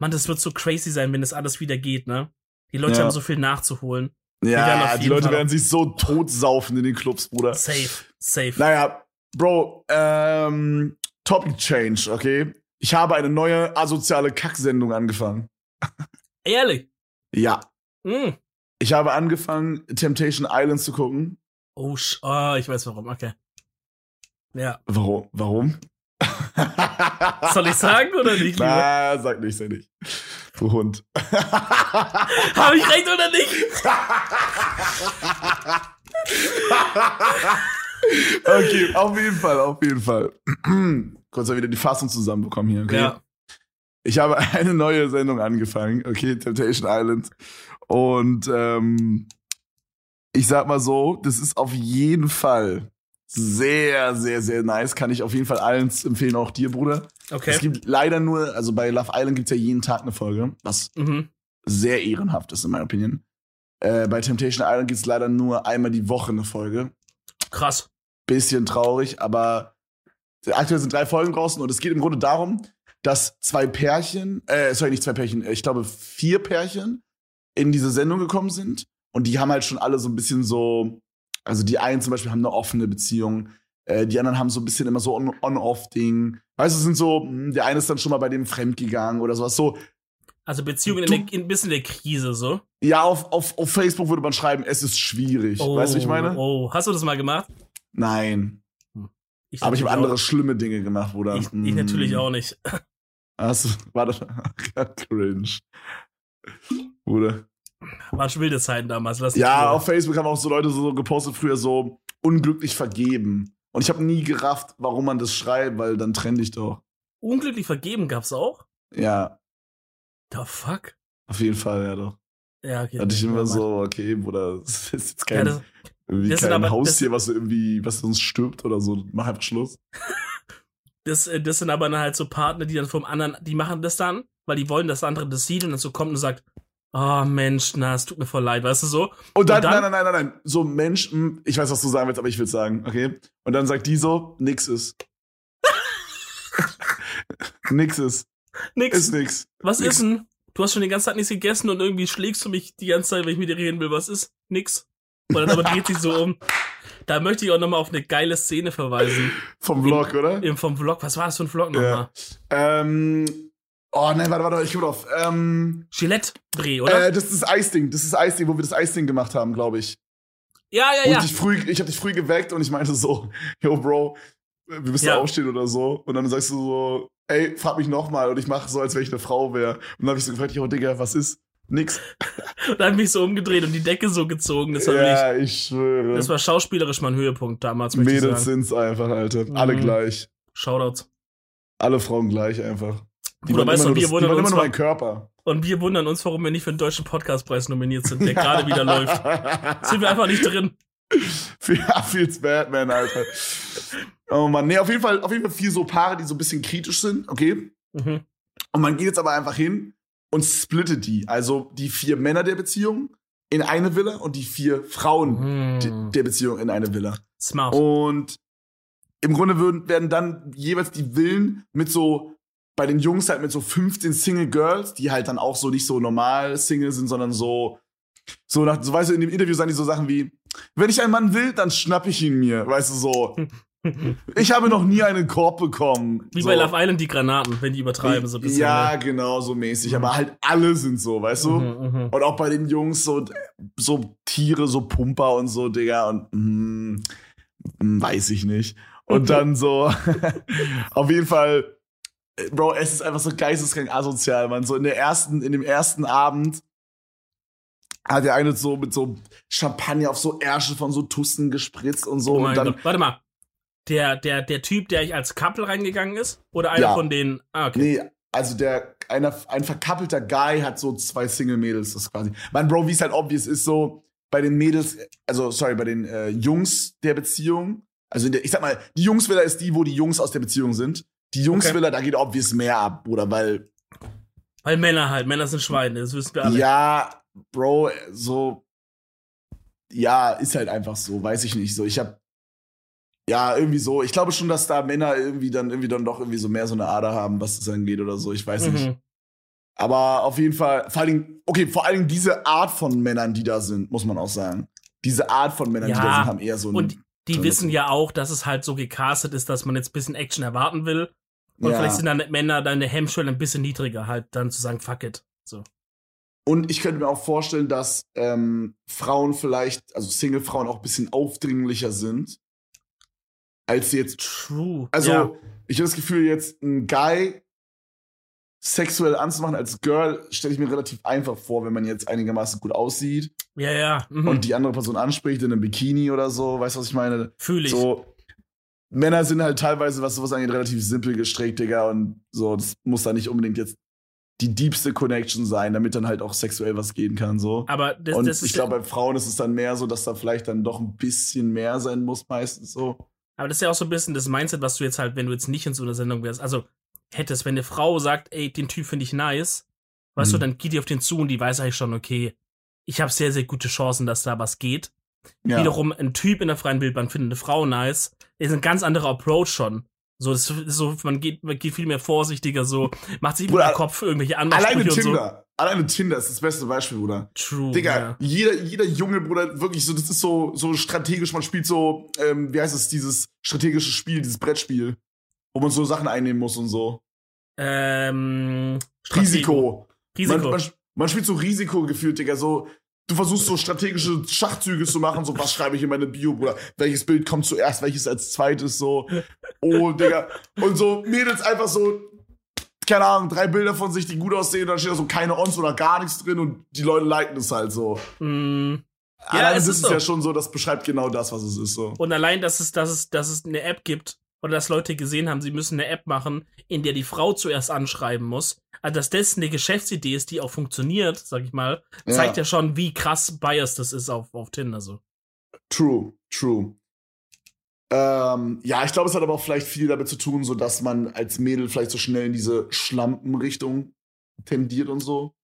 Speaker 2: Mann, das wird so crazy sein, wenn das alles wieder geht, ne? Die Leute
Speaker 1: Ja.
Speaker 2: haben so viel nachzuholen.
Speaker 1: Ja, die Leute
Speaker 2: Fall
Speaker 1: werden sich so totsaufen in den Clubs, Bruder.
Speaker 2: Safe, safe.
Speaker 1: Naja, Bro, ähm, Topic Change, okay? Ich habe eine neue asoziale Kacksendung angefangen.
Speaker 2: Ehrlich.
Speaker 1: Ja.
Speaker 2: Mm.
Speaker 1: Ich habe angefangen, Temptation Island zu gucken.
Speaker 2: Oh, oh, ich weiß warum, okay. Ja.
Speaker 1: Warum? Warum?
Speaker 2: Soll ich sagen oder nicht, lieber?
Speaker 1: Na, sag nicht, sag nicht. Du Hund.
Speaker 2: Habe ich recht oder nicht?
Speaker 1: okay, auf jeden Fall, auf jeden Fall. Kurz mal wieder die Fassung zusammenbekommen hier, okay?
Speaker 2: Ja.
Speaker 1: Ich habe eine neue Sendung angefangen, okay, Temptation Island. Und ähm, ich sag mal so, das ist auf jeden Fall sehr, sehr, sehr nice. Kann ich auf jeden Fall allen empfehlen, auch dir, Bruder.
Speaker 2: Okay.
Speaker 1: Es gibt leider nur, also bei Love Island gibt's ja jeden Tag eine Folge, was
Speaker 2: Mhm.
Speaker 1: sehr ehrenhaft ist, in meiner Opinion. Äh, bei Temptation Island gibt's leider nur einmal die Woche eine Folge.
Speaker 2: Krass.
Speaker 1: Bisschen traurig, aber aktuell sind drei Folgen draußen und es geht im Grunde darum, dass zwei Pärchen, äh, sorry, nicht zwei Pärchen, ich glaube vier Pärchen in diese Sendung gekommen sind und die haben halt schon alle so ein bisschen so, also die einen zum Beispiel haben eine offene Beziehung, äh, die anderen haben so ein bisschen immer so On- On-Off-Ding. Weißt du, sind so, hm, der eine ist dann schon mal bei dem fremdgegangen oder sowas. So,
Speaker 2: Also Beziehungen
Speaker 1: Du-
Speaker 2: in, der, in ein bisschen der Krise so.
Speaker 1: ja, auf, auf, auf Facebook würde man schreiben, es ist schwierig. weißt du, ich meine?
Speaker 2: Oh, hast du das mal gemacht?
Speaker 1: Nein. Aber ich habe andere
Speaker 2: auch.
Speaker 1: schlimme Dinge gemacht, Bruder.
Speaker 2: Ich, ich natürlich auch nicht.
Speaker 1: Hast du, war das cringe. Bruder.
Speaker 2: Waren schon wilde Zeiten damals.
Speaker 1: Ja, auf Facebook haben auch so Leute so gepostet früher so unglücklich vergeben. Und ich habe nie gerafft, warum man das schreibt, weil dann trenne ich doch.
Speaker 2: Unglücklich vergeben gab's auch?
Speaker 1: Ja,
Speaker 2: The fuck?
Speaker 1: auf jeden Fall, ja doch.
Speaker 2: Ja, okay.
Speaker 1: Da hatte ich immer
Speaker 2: Ja,
Speaker 1: so, okay, Bruder, das ist jetzt
Speaker 2: Ja,
Speaker 1: kein,
Speaker 2: das,
Speaker 1: irgendwie
Speaker 2: das
Speaker 1: kein
Speaker 2: aber-
Speaker 1: Haustier, was irgendwie, was sonst stirbt oder so. Mach einfach Schluss.
Speaker 2: das, äh, das sind aber dann halt so Partner, die dann vom anderen, die machen das dann, weil die wollen, dass der andere das sieht und dann so kommt und sagt, oh Mensch, na, es tut mir voll leid, weißt du so?
Speaker 1: Und dann,
Speaker 2: Und dann-
Speaker 1: nein, nein, nein, nein, nein. So Mensch, hm, ich weiß, was du sagen willst, aber ich will sagen, okay? Und dann sagt die so, nix ist. nix ist.
Speaker 2: Nix.
Speaker 1: Ist nix.
Speaker 2: Was
Speaker 1: nix.
Speaker 2: ist denn? Du hast schon die ganze Zeit nichts gegessen und irgendwie schlägst du mich die ganze Zeit, wenn ich mit dir reden will. Was ist? Nix. Und dann aber dreht sich so um. Da möchte ich auch nochmal auf eine geile Szene verweisen.
Speaker 1: Vom Vlog, oder?
Speaker 2: Im, vom Vlog. Was war das für ein Vlog
Speaker 1: Ja.
Speaker 2: nochmal?
Speaker 1: Ähm, Oh nein, warte, warte, ich komm drauf. Ähm,
Speaker 2: Gillette Dreh, oder?
Speaker 1: Äh, das ist das Eisding, das ist das Eisding, wo wir das Eisding gemacht haben, glaube ich.
Speaker 2: ja, ja,
Speaker 1: Und
Speaker 2: ja.
Speaker 1: ich früh, ich habe dich früh geweckt und ich meinte so, yo Bro, wir müssen
Speaker 2: Ja.
Speaker 1: aufstehen oder so. Und dann sagst du so, ey, frag mich nochmal. Und ich mache so, als wenn ich eine Frau wäre. Und dann habe ich so gefragt, yo Digga, was ist? Nix.
Speaker 2: Und dann mich so umgedreht und die Decke so gezogen. Das war,
Speaker 1: ja, ich schwöre.
Speaker 2: das war schauspielerisch mein Höhepunkt damals,
Speaker 1: Mädels sind's einfach, Alter. Alle
Speaker 2: Mhm.
Speaker 1: gleich.
Speaker 2: Shoutouts.
Speaker 1: Alle Frauen gleich einfach. Die wollen
Speaker 2: weißt
Speaker 1: immer
Speaker 2: du, wir wundern
Speaker 1: immer
Speaker 2: uns
Speaker 1: meinen Körper.
Speaker 2: Und wir wundern uns, warum wir nicht für den Deutschen Podcastpreis nominiert sind, der gerade wieder läuft. Sind wir einfach nicht drin.
Speaker 1: Ja, feels bad, man, Alter. Oh Mann, nee, auf jeden Fall, auf jeden Fall vier so Paare, die so ein bisschen kritisch sind, okay?
Speaker 2: Mhm.
Speaker 1: Und man geht jetzt aber einfach hin und splittet die. Also die vier Männer der Beziehung in eine Villa und die vier Frauen de-
Speaker 2: Mhm.
Speaker 1: der Beziehung in eine Villa.
Speaker 2: Smart.
Speaker 1: Und im Grunde würden, werden dann jeweils die Villen mit so, bei den Jungs halt mit so 15 Single Girls, die halt dann auch so nicht so normal Single sind, sondern so, so nach, so weißt du, in dem Interview sagen die so Sachen wie, wenn ich einen Mann will, dann schnapp ich ihn mir, weißt du, so. Ich habe noch nie einen Korb bekommen.
Speaker 2: Wie
Speaker 1: so.
Speaker 2: bei Love Island die Granaten, wenn die übertreiben so ein bisschen.
Speaker 1: Ja,
Speaker 2: ne?
Speaker 1: genau, so mäßig.
Speaker 2: Mhm.
Speaker 1: Aber halt alle sind so, weißt du?
Speaker 2: Mhm, mhm.
Speaker 1: Und auch bei den Jungs so, so Tiere, so Pumper und so, Digga. Und mm, weiß ich nicht. Und dann so, auf jeden Fall, Bro, es ist einfach so geisteskrank asozial, man. So in der ersten, in dem ersten Abend hat der eine so mit so Champagner auf so Ärsche von so Tussen gespritzt und so.
Speaker 2: Oh
Speaker 1: und dann,
Speaker 2: Gott. Warte mal. Der, der, der Typ, der ich als Couple reingegangen ist? Oder einer
Speaker 1: Ja.
Speaker 2: von den. Ah, okay.
Speaker 1: Nee, also der, einer, ein verkappelter Guy hat so zwei Single-Mädels, das quasi. Mein Bro, wie es halt obvious ist, so bei den Mädels, also sorry, bei den äh, Jungs der Beziehung, also der, ich sag mal, die Jungsvilla ist die, wo die Jungs aus der Beziehung sind. Die Jungsvilla, da geht obvious mehr ab, Bruder, weil,
Speaker 2: Weil Männer halt, Männer sind Schweine, das wissen wir alle.
Speaker 1: ja, Bro, so, ja, ist halt einfach so, weiß ich nicht, so, ich hab, ja, irgendwie so, ich glaube schon, dass da Männer irgendwie dann, irgendwie dann doch irgendwie so mehr so eine Ader haben, was das angeht oder so, ich weiß nicht.
Speaker 2: Mhm.
Speaker 1: Aber auf jeden Fall, vor allen Dingen, okay, vor allen Dingen diese Art von Männern, die da sind, muss man auch sagen. Diese Art von Männern, die
Speaker 2: Ja,
Speaker 1: da sind, haben eher so ein.
Speaker 2: Und die wissen ja auch, dass es halt so gecastet ist, dass man jetzt ein bisschen Action erwarten will. Und
Speaker 1: ja.
Speaker 2: vielleicht sind dann Männer deine Hemmschwelle ein bisschen niedriger, halt dann zu sagen, fuck it. So.
Speaker 1: Und ich könnte mir auch vorstellen, dass ähm, Frauen vielleicht, also Single-Frauen auch ein bisschen aufdringlicher sind, als sie jetzt.
Speaker 2: True.
Speaker 1: Also,
Speaker 2: ja.
Speaker 1: ich habe das Gefühl, jetzt ein Guy sexuell anzumachen als Girl, stelle ich mir relativ einfach vor, wenn man jetzt einigermaßen gut aussieht
Speaker 2: ja, ja. Mhm.
Speaker 1: und die andere Person anspricht in einem Bikini oder so, weißt du, was ich meine?
Speaker 2: Fühle ich.
Speaker 1: So, Männer sind halt teilweise, was sowas angeht, relativ simpel gestrickt, Digga. Und so, das muss da nicht unbedingt jetzt die diebste Connection sein, damit dann halt auch sexuell was gehen kann, so.
Speaker 2: Aber das,
Speaker 1: und
Speaker 2: das ist
Speaker 1: ich glaube, bei Frauen ist es dann mehr so, dass da vielleicht dann doch ein bisschen mehr sein muss, meistens so.
Speaker 2: Aber das ist ja auch so ein bisschen das Mindset, was du jetzt halt, wenn du jetzt nicht in so einer Sendung wärst, also hättest, wenn eine Frau sagt, ey, den Typ finde ich nice, weißt
Speaker 1: Mhm.
Speaker 2: du, dann geht die auf den zu und die weiß eigentlich schon, okay, ich habe sehr, sehr gute Chancen, dass da was geht.
Speaker 1: Ja.
Speaker 2: Wiederum, ein Typ in der freien Wildbahn findet eine Frau nice, ist ein ganz anderer Approach schon. So, das ist so, man geht, man geht viel mehr vorsichtiger, so, macht sich
Speaker 1: Bruder,
Speaker 2: im Kopf für irgendwelche
Speaker 1: Alleine
Speaker 2: Anmachsprüche und so.
Speaker 1: Tinder. Alleine Tinder ist das beste Beispiel, Bruder.
Speaker 2: True.
Speaker 1: Digga,
Speaker 2: ja.
Speaker 1: jeder, jeder junge Bruder, wirklich so, das ist so, so strategisch, man spielt so, ähm, wie heißt es, dieses strategische Spiel, dieses Brettspiel, wo man so Sachen einnehmen muss und so.
Speaker 2: Ähm,
Speaker 1: Risiko.
Speaker 2: Risiko.
Speaker 1: Man, man, man spielt so Risiko gefühlt, Digga. So, du versuchst so strategische Schachzüge zu machen. So, was schreibe ich in meine Bio, Bruder? Welches Bild kommt zuerst, welches als zweites? So, oh, Digga. Und so Mädels einfach so, keine Ahnung, drei Bilder von sich, die gut aussehen. Dann steht da so keine Ons oder gar nichts drin und die Leute liken es halt so.
Speaker 2: Mm. Ja,
Speaker 1: Allein
Speaker 2: es ist
Speaker 1: ist
Speaker 2: so.
Speaker 1: ja schon so, das beschreibt genau das, was es ist. So.
Speaker 2: Und allein, dass es, dass es, dass es eine App gibt oder dass Leute gesehen haben, sie müssen eine App machen, in der die Frau zuerst anschreiben muss. Also, dass das eine Geschäftsidee ist, die auch funktioniert, sag ich mal, zeigt ja, schon, wie krass biased das ist auf, auf Tinder so.
Speaker 1: True, true. Ähm, ja, ich glaube, es hat aber auch vielleicht viel damit zu tun, so dass man als Mädel vielleicht so schnell in diese Schlampenrichtung tendiert und so.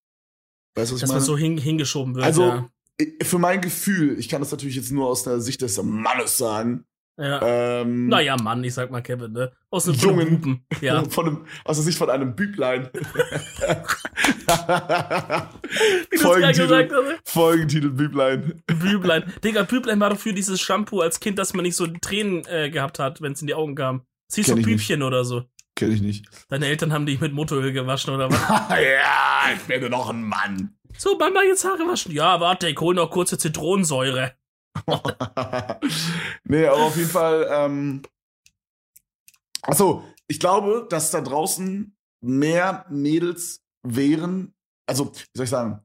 Speaker 1: Weißt du, was
Speaker 2: Dass
Speaker 1: ich
Speaker 2: man
Speaker 1: meine?
Speaker 2: so hin, hingeschoben wird.
Speaker 1: also,
Speaker 2: ja.
Speaker 1: i- für mein Gefühl, ich kann das natürlich jetzt nur aus der Sicht des Mannes sagen.
Speaker 2: Ja.
Speaker 1: Ähm,
Speaker 2: naja, Mann, ich sag mal Kevin, ne? Aus einem
Speaker 1: Jungen.
Speaker 2: Buben. Ja.
Speaker 1: Von einem, aus der Sicht von einem Büblein. Folgentitel,
Speaker 2: hast.
Speaker 1: Folgentitel Büblein.
Speaker 2: Büblein. Digga, Büblein war doch für dieses Shampoo als Kind, dass man nicht so Tränen äh, gehabt hat, wenn es in die Augen kam. Siehst du
Speaker 1: Kenn ich nicht.
Speaker 2: Bübchen oder so.
Speaker 1: Kenn ich nicht.
Speaker 2: Deine Eltern haben dich mit Motoröl gewaschen oder was?
Speaker 1: ja, ich bin doch ein Mann.
Speaker 2: So, Mama, jetzt Haare waschen. Ja, warte, ich hol noch kurze Zitronensäure.
Speaker 1: nee, aber auf jeden Fall, ähm, achso, ich glaube, dass da draußen mehr Mädels wären, also, wie soll ich sagen,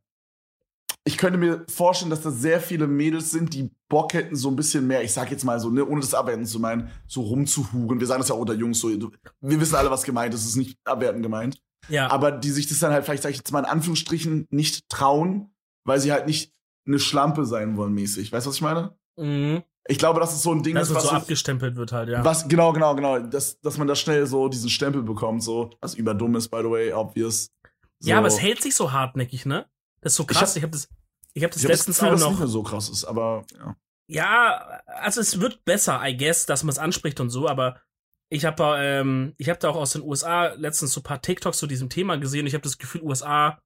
Speaker 1: ich könnte mir vorstellen, dass da sehr viele Mädels sind, die Bock hätten, so ein bisschen mehr, ich sag jetzt mal so, ne, ohne das abwerten zu meinen, so rumzuhuren. Wir sagen das ja auch unter Jungs so, wir wissen alle, was gemeint ist, es ist nicht abwertend gemeint.
Speaker 2: Ja.
Speaker 1: Aber die sich das dann halt vielleicht, sag ich jetzt mal in Anführungsstrichen, nicht trauen, weil sie halt nicht eine Schlampe sein wollen, mäßig. Weißt du, was ich meine?
Speaker 2: Mhm.
Speaker 1: Ich glaube, das ist so ein Ding,
Speaker 2: Dass
Speaker 1: was
Speaker 2: so abgestempelt wird halt, ja.
Speaker 1: was, genau, genau, genau, dass, dass man da schnell so diesen Stempel bekommt, so, was überdumm ist, by the way, obvious. So.
Speaker 2: Ja, aber es hält sich so hartnäckig, ne? Das ist so krass.
Speaker 1: hab-
Speaker 2: Ich habe das, ich hab das
Speaker 1: ich habe das
Speaker 2: letztens
Speaker 1: Gefühl,
Speaker 2: auch
Speaker 1: dass es
Speaker 2: noch.
Speaker 1: nicht mehr so krass ist, aber ja.
Speaker 2: Ja, also es wird besser, I guess, dass man es anspricht und so, aber ich habe ähm, ich habe da auch aus den USA letztens so ein paar TikToks zu diesem Thema gesehen. Ich habe das Gefühl, USA,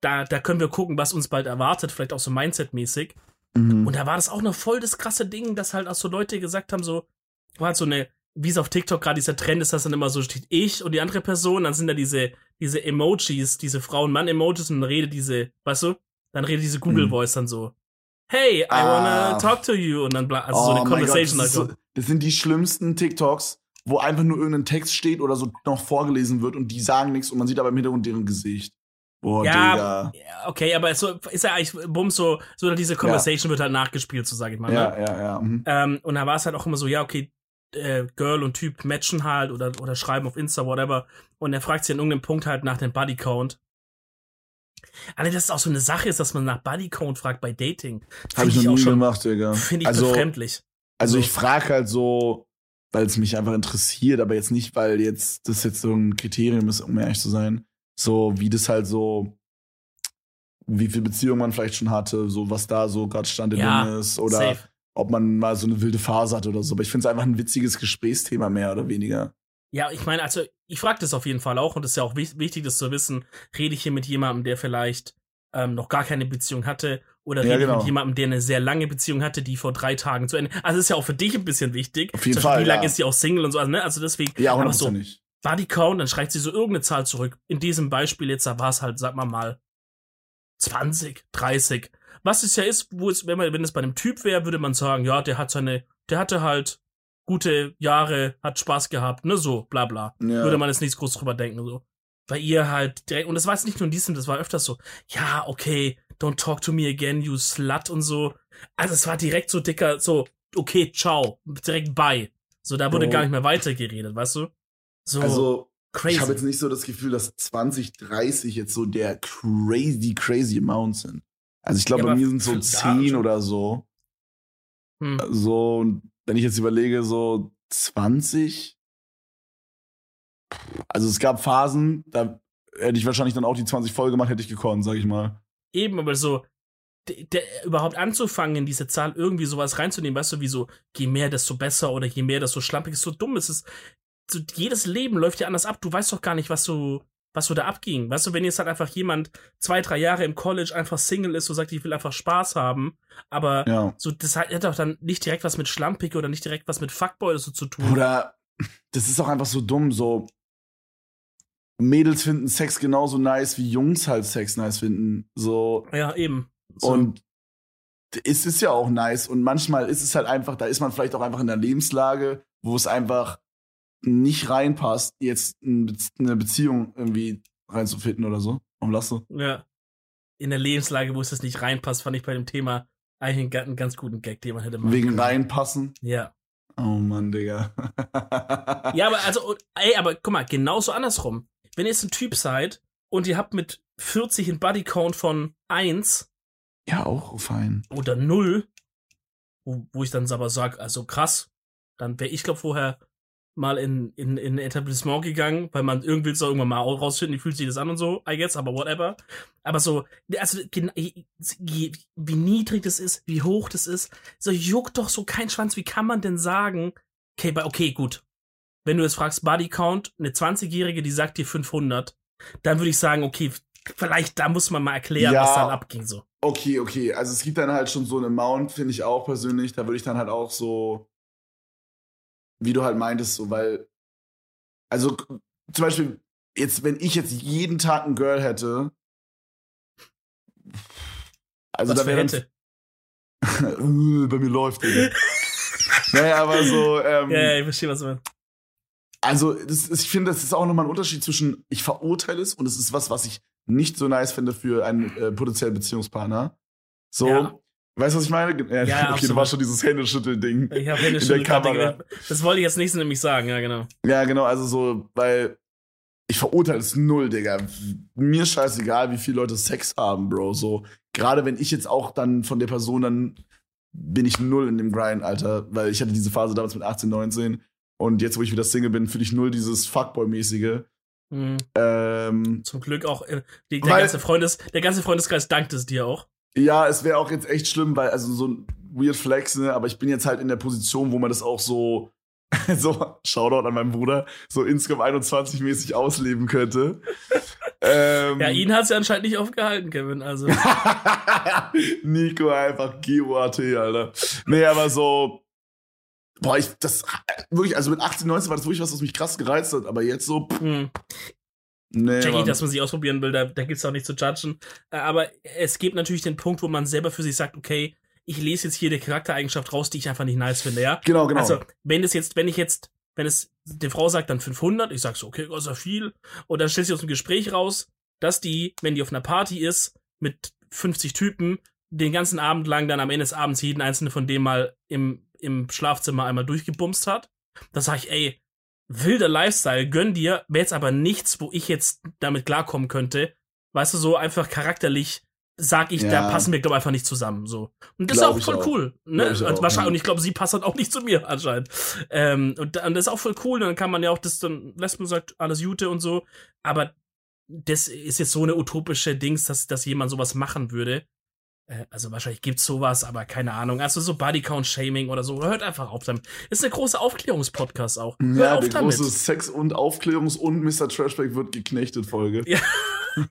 Speaker 2: da, da können wir gucken, was uns bald erwartet, vielleicht auch so Mindset-mäßig.
Speaker 1: Mhm.
Speaker 2: Und da war das auch noch voll das krasse Ding, dass halt auch so Leute gesagt haben, so, war halt so eine, wie es auf TikTok gerade dieser Trend ist, dass dann immer so steht, ich und die andere Person, dann sind da diese, diese Emojis, diese Frauen-Mann-Emojis und dann redet diese, weißt du, dann redet diese Google-Voice dann so, hey, I wanna
Speaker 1: Ah.
Speaker 2: talk to you und dann, bla- also so eine
Speaker 1: Oh mein Gott,
Speaker 2: Conversation
Speaker 1: das,
Speaker 2: halt
Speaker 1: so, das sind die schlimmsten TikToks, wo einfach nur irgendein Text steht oder so noch vorgelesen wird und die sagen nichts und man sieht aber im Hintergrund deren Gesicht. Boah,
Speaker 2: Ja,
Speaker 1: Digga.
Speaker 2: Ja, okay, aber es so, ist ja eigentlich, bumm, so, so diese Conversation wird halt nachgespielt, so sag ich mal.
Speaker 1: Ja,
Speaker 2: Ne?
Speaker 1: ja, ja. mhm.
Speaker 2: Ähm, und da war es halt auch immer so, ja, okay, äh, Girl und Typ matchen halt oder, oder schreiben auf Insta, whatever. Und er fragt sie an irgendeinem Punkt halt nach dem Bodycount. Alter, das ist auch so eine Sache ist, dass man nach Bodycount fragt bei Dating.
Speaker 1: Hab
Speaker 2: Finde
Speaker 1: ich
Speaker 2: ich
Speaker 1: noch
Speaker 2: auch
Speaker 1: nie
Speaker 2: schon,
Speaker 1: gemacht, Digga.
Speaker 2: finde ich
Speaker 1: also,
Speaker 2: befremdlich.
Speaker 1: also
Speaker 2: So.
Speaker 1: ich frage halt so, weil es mich einfach interessiert, aber jetzt nicht, weil jetzt das jetzt so ein Kriterium ist, um ehrlich zu sein. So, wie das halt so, wie viel Beziehung man vielleicht schon hatte, so was da so gerade Stand im
Speaker 2: Ja,
Speaker 1: Ding ist oder
Speaker 2: Safe.
Speaker 1: ob man mal so eine wilde Phase hatte oder so. Aber ich finde es einfach ein witziges Gesprächsthema mehr oder weniger.
Speaker 2: Ja, ich meine, also ich frage das auf jeden Fall auch und es ist ja auch wich- wichtig, das zu wissen. Rede ich hier mit jemandem, der vielleicht ähm, noch gar keine Beziehung hatte oder
Speaker 1: Ja,
Speaker 2: rede ich
Speaker 1: genau.
Speaker 2: mit jemandem, der eine sehr lange Beziehung hatte, die vor drei Tagen zu Ende. Also ist ja auch für dich ein bisschen wichtig.
Speaker 1: Auf jeden Fall,
Speaker 2: Wie lange
Speaker 1: ja.
Speaker 2: ist sie auch Single und so, also, ne? Also deswegen.
Speaker 1: Ja,
Speaker 2: aber so
Speaker 1: hundertprozentig.
Speaker 2: Bodycount, dann schreibt sie so irgendeine Zahl zurück. In diesem Beispiel jetzt, da war es halt, sag mal mal, 20, 30. Was es ja ist, wo es, wenn man, wenn es bei einem Typ wäre, würde man sagen, ja, der hat seine, der hatte halt gute Jahre, hat Spaß gehabt, ne, so, bla bla.
Speaker 1: Ja.
Speaker 2: Würde man jetzt nichts groß drüber denken, so. Bei ihr halt direkt, und das war jetzt nicht nur in diesem, das war öfters so, ja, okay, don't talk to me again, you slut und so. Also es war direkt so dicker, so, okay, ciao, direkt bye. So, da wurde
Speaker 1: Bro.
Speaker 2: gar nicht mehr weitergeredet, weißt du? So,
Speaker 1: Also,
Speaker 2: crazy.
Speaker 1: ich habe jetzt nicht so das Gefühl, dass 20, 30 jetzt so der crazy, crazy Amount sind. Also ich glaube,
Speaker 2: Ja,
Speaker 1: bei mir sind so
Speaker 2: für-
Speaker 1: 10
Speaker 2: ja,
Speaker 1: oder so.
Speaker 2: Hm.
Speaker 1: So, und wenn ich jetzt überlege, so 20. Also es gab Phasen, da hätte ich wahrscheinlich dann auch die 20 voll gemacht, hätte ich gekonnt, sag ich mal.
Speaker 2: Eben, aber so, überhaupt anzufangen, in diese Zahl irgendwie sowas reinzunehmen, weißt du, wie so, je mehr, desto besser oder je mehr, desto schlampig, ist so dumm. Es ist, so, jedes Leben läuft ja anders ab. Du weißt doch gar nicht, was so, was so da abging. Weißt du, wenn jetzt halt einfach jemand zwei, drei Jahre im College einfach Single ist und sagt, ich will einfach Spaß haben, aber
Speaker 1: Ja.
Speaker 2: so, das hat, hat doch dann nicht direkt was mit schlampig oder nicht direkt was mit Fuckboy oder so zu tun.
Speaker 1: Oder das ist auch einfach so dumm, so Mädels finden Sex genauso nice, wie Jungs halt Sex nice finden. So,
Speaker 2: ja, eben. So.
Speaker 1: Und es ist ja auch nice. Und manchmal ist es halt einfach, da ist man vielleicht auch einfach in der Lebenslage, wo es einfach nicht reinpasst, jetzt eine Beziehung irgendwie reinzufinden oder so. Warum lachst du?
Speaker 2: Ja. In der Lebenslage, wo es das nicht reinpasst, fand ich bei dem Thema eigentlich einen, ga- einen ganz guten Gag, den man hätte machen
Speaker 1: Wegen
Speaker 2: können.
Speaker 1: reinpassen?
Speaker 2: Ja.
Speaker 1: Oh Mann, Digga.
Speaker 2: Ja, aber also, ey, aber guck mal, genauso andersrum. Wenn ihr jetzt ein Typ seid und ihr habt mit 40 einen Bodycount von 1
Speaker 1: ja, auch fein.
Speaker 2: oder 0, wo, wo ich dann aber sag, also krass, dann wäre ich, glaube vorher mal in, in, in ein Etablissement gegangen, weil man irgendwie so irgendwann mal rausfinden, wie fühlt sich das an und so, I guess, aber whatever. Aber so, also wie niedrig das ist, wie hoch das ist, so juckt doch so kein Schwanz. Wie kann man denn sagen, okay, okay, gut. Wenn du jetzt fragst, Body Count, eine 20-Jährige, die sagt dir 500, dann würde ich sagen, okay, vielleicht da muss man mal erklären,
Speaker 1: Ja.
Speaker 2: was dann abging, so.
Speaker 1: Okay, okay. Also es gibt dann halt schon so einen Amount, finde ich auch persönlich. Da würde ich dann halt auch so, wie du halt meintest, so, weil Also zum Beispiel, jetzt, wenn ich jetzt jeden Tag ein Girl hätte, also
Speaker 2: Was
Speaker 1: da wäre bei mir läuft naja, aber so, ähm,
Speaker 2: Ja, ja, ich verstehe, was du meinst.
Speaker 1: also ist, ich finde, das ist auch nochmal ein Unterschied zwischen ich verurteile es und es ist was, was ich nicht so nice finde für einen äh, potenziellen Beziehungspartner. So,
Speaker 2: Ja.
Speaker 1: Weißt du, was ich meine? Ja,
Speaker 2: Ja,
Speaker 1: okay,
Speaker 2: absolut.
Speaker 1: du warst schon dieses Händeschüttel-Ding.
Speaker 2: Ich habe Hände
Speaker 1: In der Kamera.
Speaker 2: geredet. Das wollte ich jetzt nicht nämlich sagen, ja, genau.
Speaker 1: Ja, genau, also so, weil ich verurteile es null, Digga. Mir scheißegal, wie viele Leute Sex haben, Bro. So, gerade wenn ich jetzt auch dann von der Person, dann bin ich null in dem Grind, Alter. Weil ich hatte diese Phase damals mit 18, 19. Und jetzt, wo ich wieder Single bin, fühle ich null dieses Fuckboy-mäßige.
Speaker 2: Mhm.
Speaker 1: Ähm,
Speaker 2: Zum Glück auch, äh, der, ganze Freundes, der ganze Freundeskreis dankt es dir auch.
Speaker 1: Ja, es wäre auch jetzt echt schlimm, weil, also so ein weird Flex, ne? Aber ich bin jetzt halt in der Position, wo man das auch so, so, Shoutout an meinen Bruder, so Inscom 21 mäßig ausleben könnte. ähm,
Speaker 2: Ja, ihn hat es ja anscheinend nicht aufgehalten, Kevin. Also,
Speaker 1: Nico einfach GOAT, Alter. Nee, aber so. Boah, ich, das, wirklich, also mit 18, 19 war das wirklich was, was mich krass gereizt hat, aber jetzt so, pff,
Speaker 2: hm.
Speaker 1: Nee.
Speaker 2: Jackie,
Speaker 1: Mann.
Speaker 2: dass man sich ausprobieren will, da, da gibt's auch nicht zu judgen. Äh, Aber es gibt natürlich den Punkt, wo man selber für sich sagt, okay, ich lese jetzt hier eine Charaktereigenschaft raus, die ich einfach nicht nice finde, ja?
Speaker 1: Genau, genau.
Speaker 2: Also, wenn es jetzt, wenn ich jetzt, wenn es, die Frau sagt dann 500, ich sag so, okay, das ist ja viel. Und dann stellt sich aus dem Gespräch raus, dass die, wenn die auf einer Party ist, mit 50 Typen, den ganzen Abend lang dann am Ende des Abends jeden einzelnen von dem mal im, im Schlafzimmer einmal durchgebumst hat. Da sag ich, ey, wilder Lifestyle, gönn dir, wäre jetzt aber nichts, wo ich jetzt damit klarkommen könnte. Weißt du, so einfach charakterlich sag ich, da
Speaker 1: Ja.
Speaker 2: passen wir, glaube einfach nicht zusammen. So. Und das
Speaker 1: Glaub
Speaker 2: ist auch
Speaker 1: ich
Speaker 2: voll
Speaker 1: auch.
Speaker 2: cool. Ne?
Speaker 1: ich
Speaker 2: Und wahrscheinlich,
Speaker 1: ja.
Speaker 2: und ich glaube, sie passt halt auch nicht zu mir anscheinend. Ähm, und, und das ist auch voll cool. Dann kann man ja auch das dann lässt man sagt, alles Jute und so. Aber das ist jetzt so eine utopische Dings, dass, dass jemand sowas machen würde. Äh, Also wahrscheinlich gibt's sowas, aber keine Ahnung. Also so Bodycount-Shaming oder so. Hört einfach auf damit. Ist eine große Aufklärungspodcast auch. Hör
Speaker 1: ja,
Speaker 2: auf
Speaker 1: die
Speaker 2: damit.
Speaker 1: große Sex- und Aufklärungs- und Mr. Trashback wird geknechtet Folge.
Speaker 2: Ja.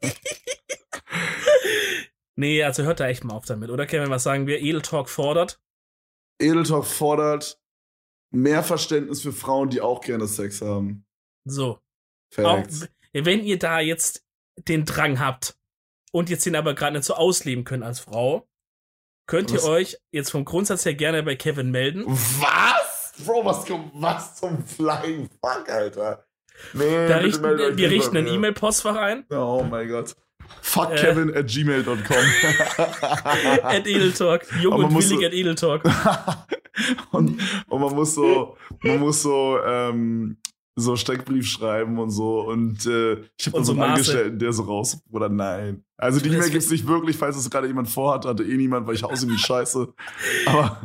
Speaker 2: Nee, also hört da echt mal auf damit. Oder Kevin, was sagen wir? Edel Talk fordert.
Speaker 1: Edeltalk fordert mehr Verständnis für Frauen, die auch gerne Sex haben.
Speaker 2: So. Auch, wenn ihr da jetzt den Drang habt und jetzt den aber gerade nicht so ausleben könnt als Frau, könnt ihr
Speaker 1: Was?
Speaker 2: euch jetzt vom Grundsatz her gerne bei Kevin melden.
Speaker 1: Was? Bro, was, was zum Flying Fuck, Alter? Nee,
Speaker 2: Da richten, wir richten ein. E-Mail-Postfach ein.
Speaker 1: Oh mein Gott. Fuck
Speaker 2: Äh.
Speaker 1: Kevin at gmail.com.
Speaker 2: at Edeltalk. Jung und willig
Speaker 1: so-
Speaker 2: at Edeltalk.
Speaker 1: und, und man muss so, man muss so, ähm, so Steckbrief schreiben und so. Und äh, ich habe so
Speaker 2: so
Speaker 1: einen
Speaker 2: Maße.
Speaker 1: Angestellten, der so raus. Oder nein. Also die E-Mail gibt's nicht wirklich, falls es gerade jemand vorhat, hatte eh niemand, weil ich hause wie Scheiße. Aber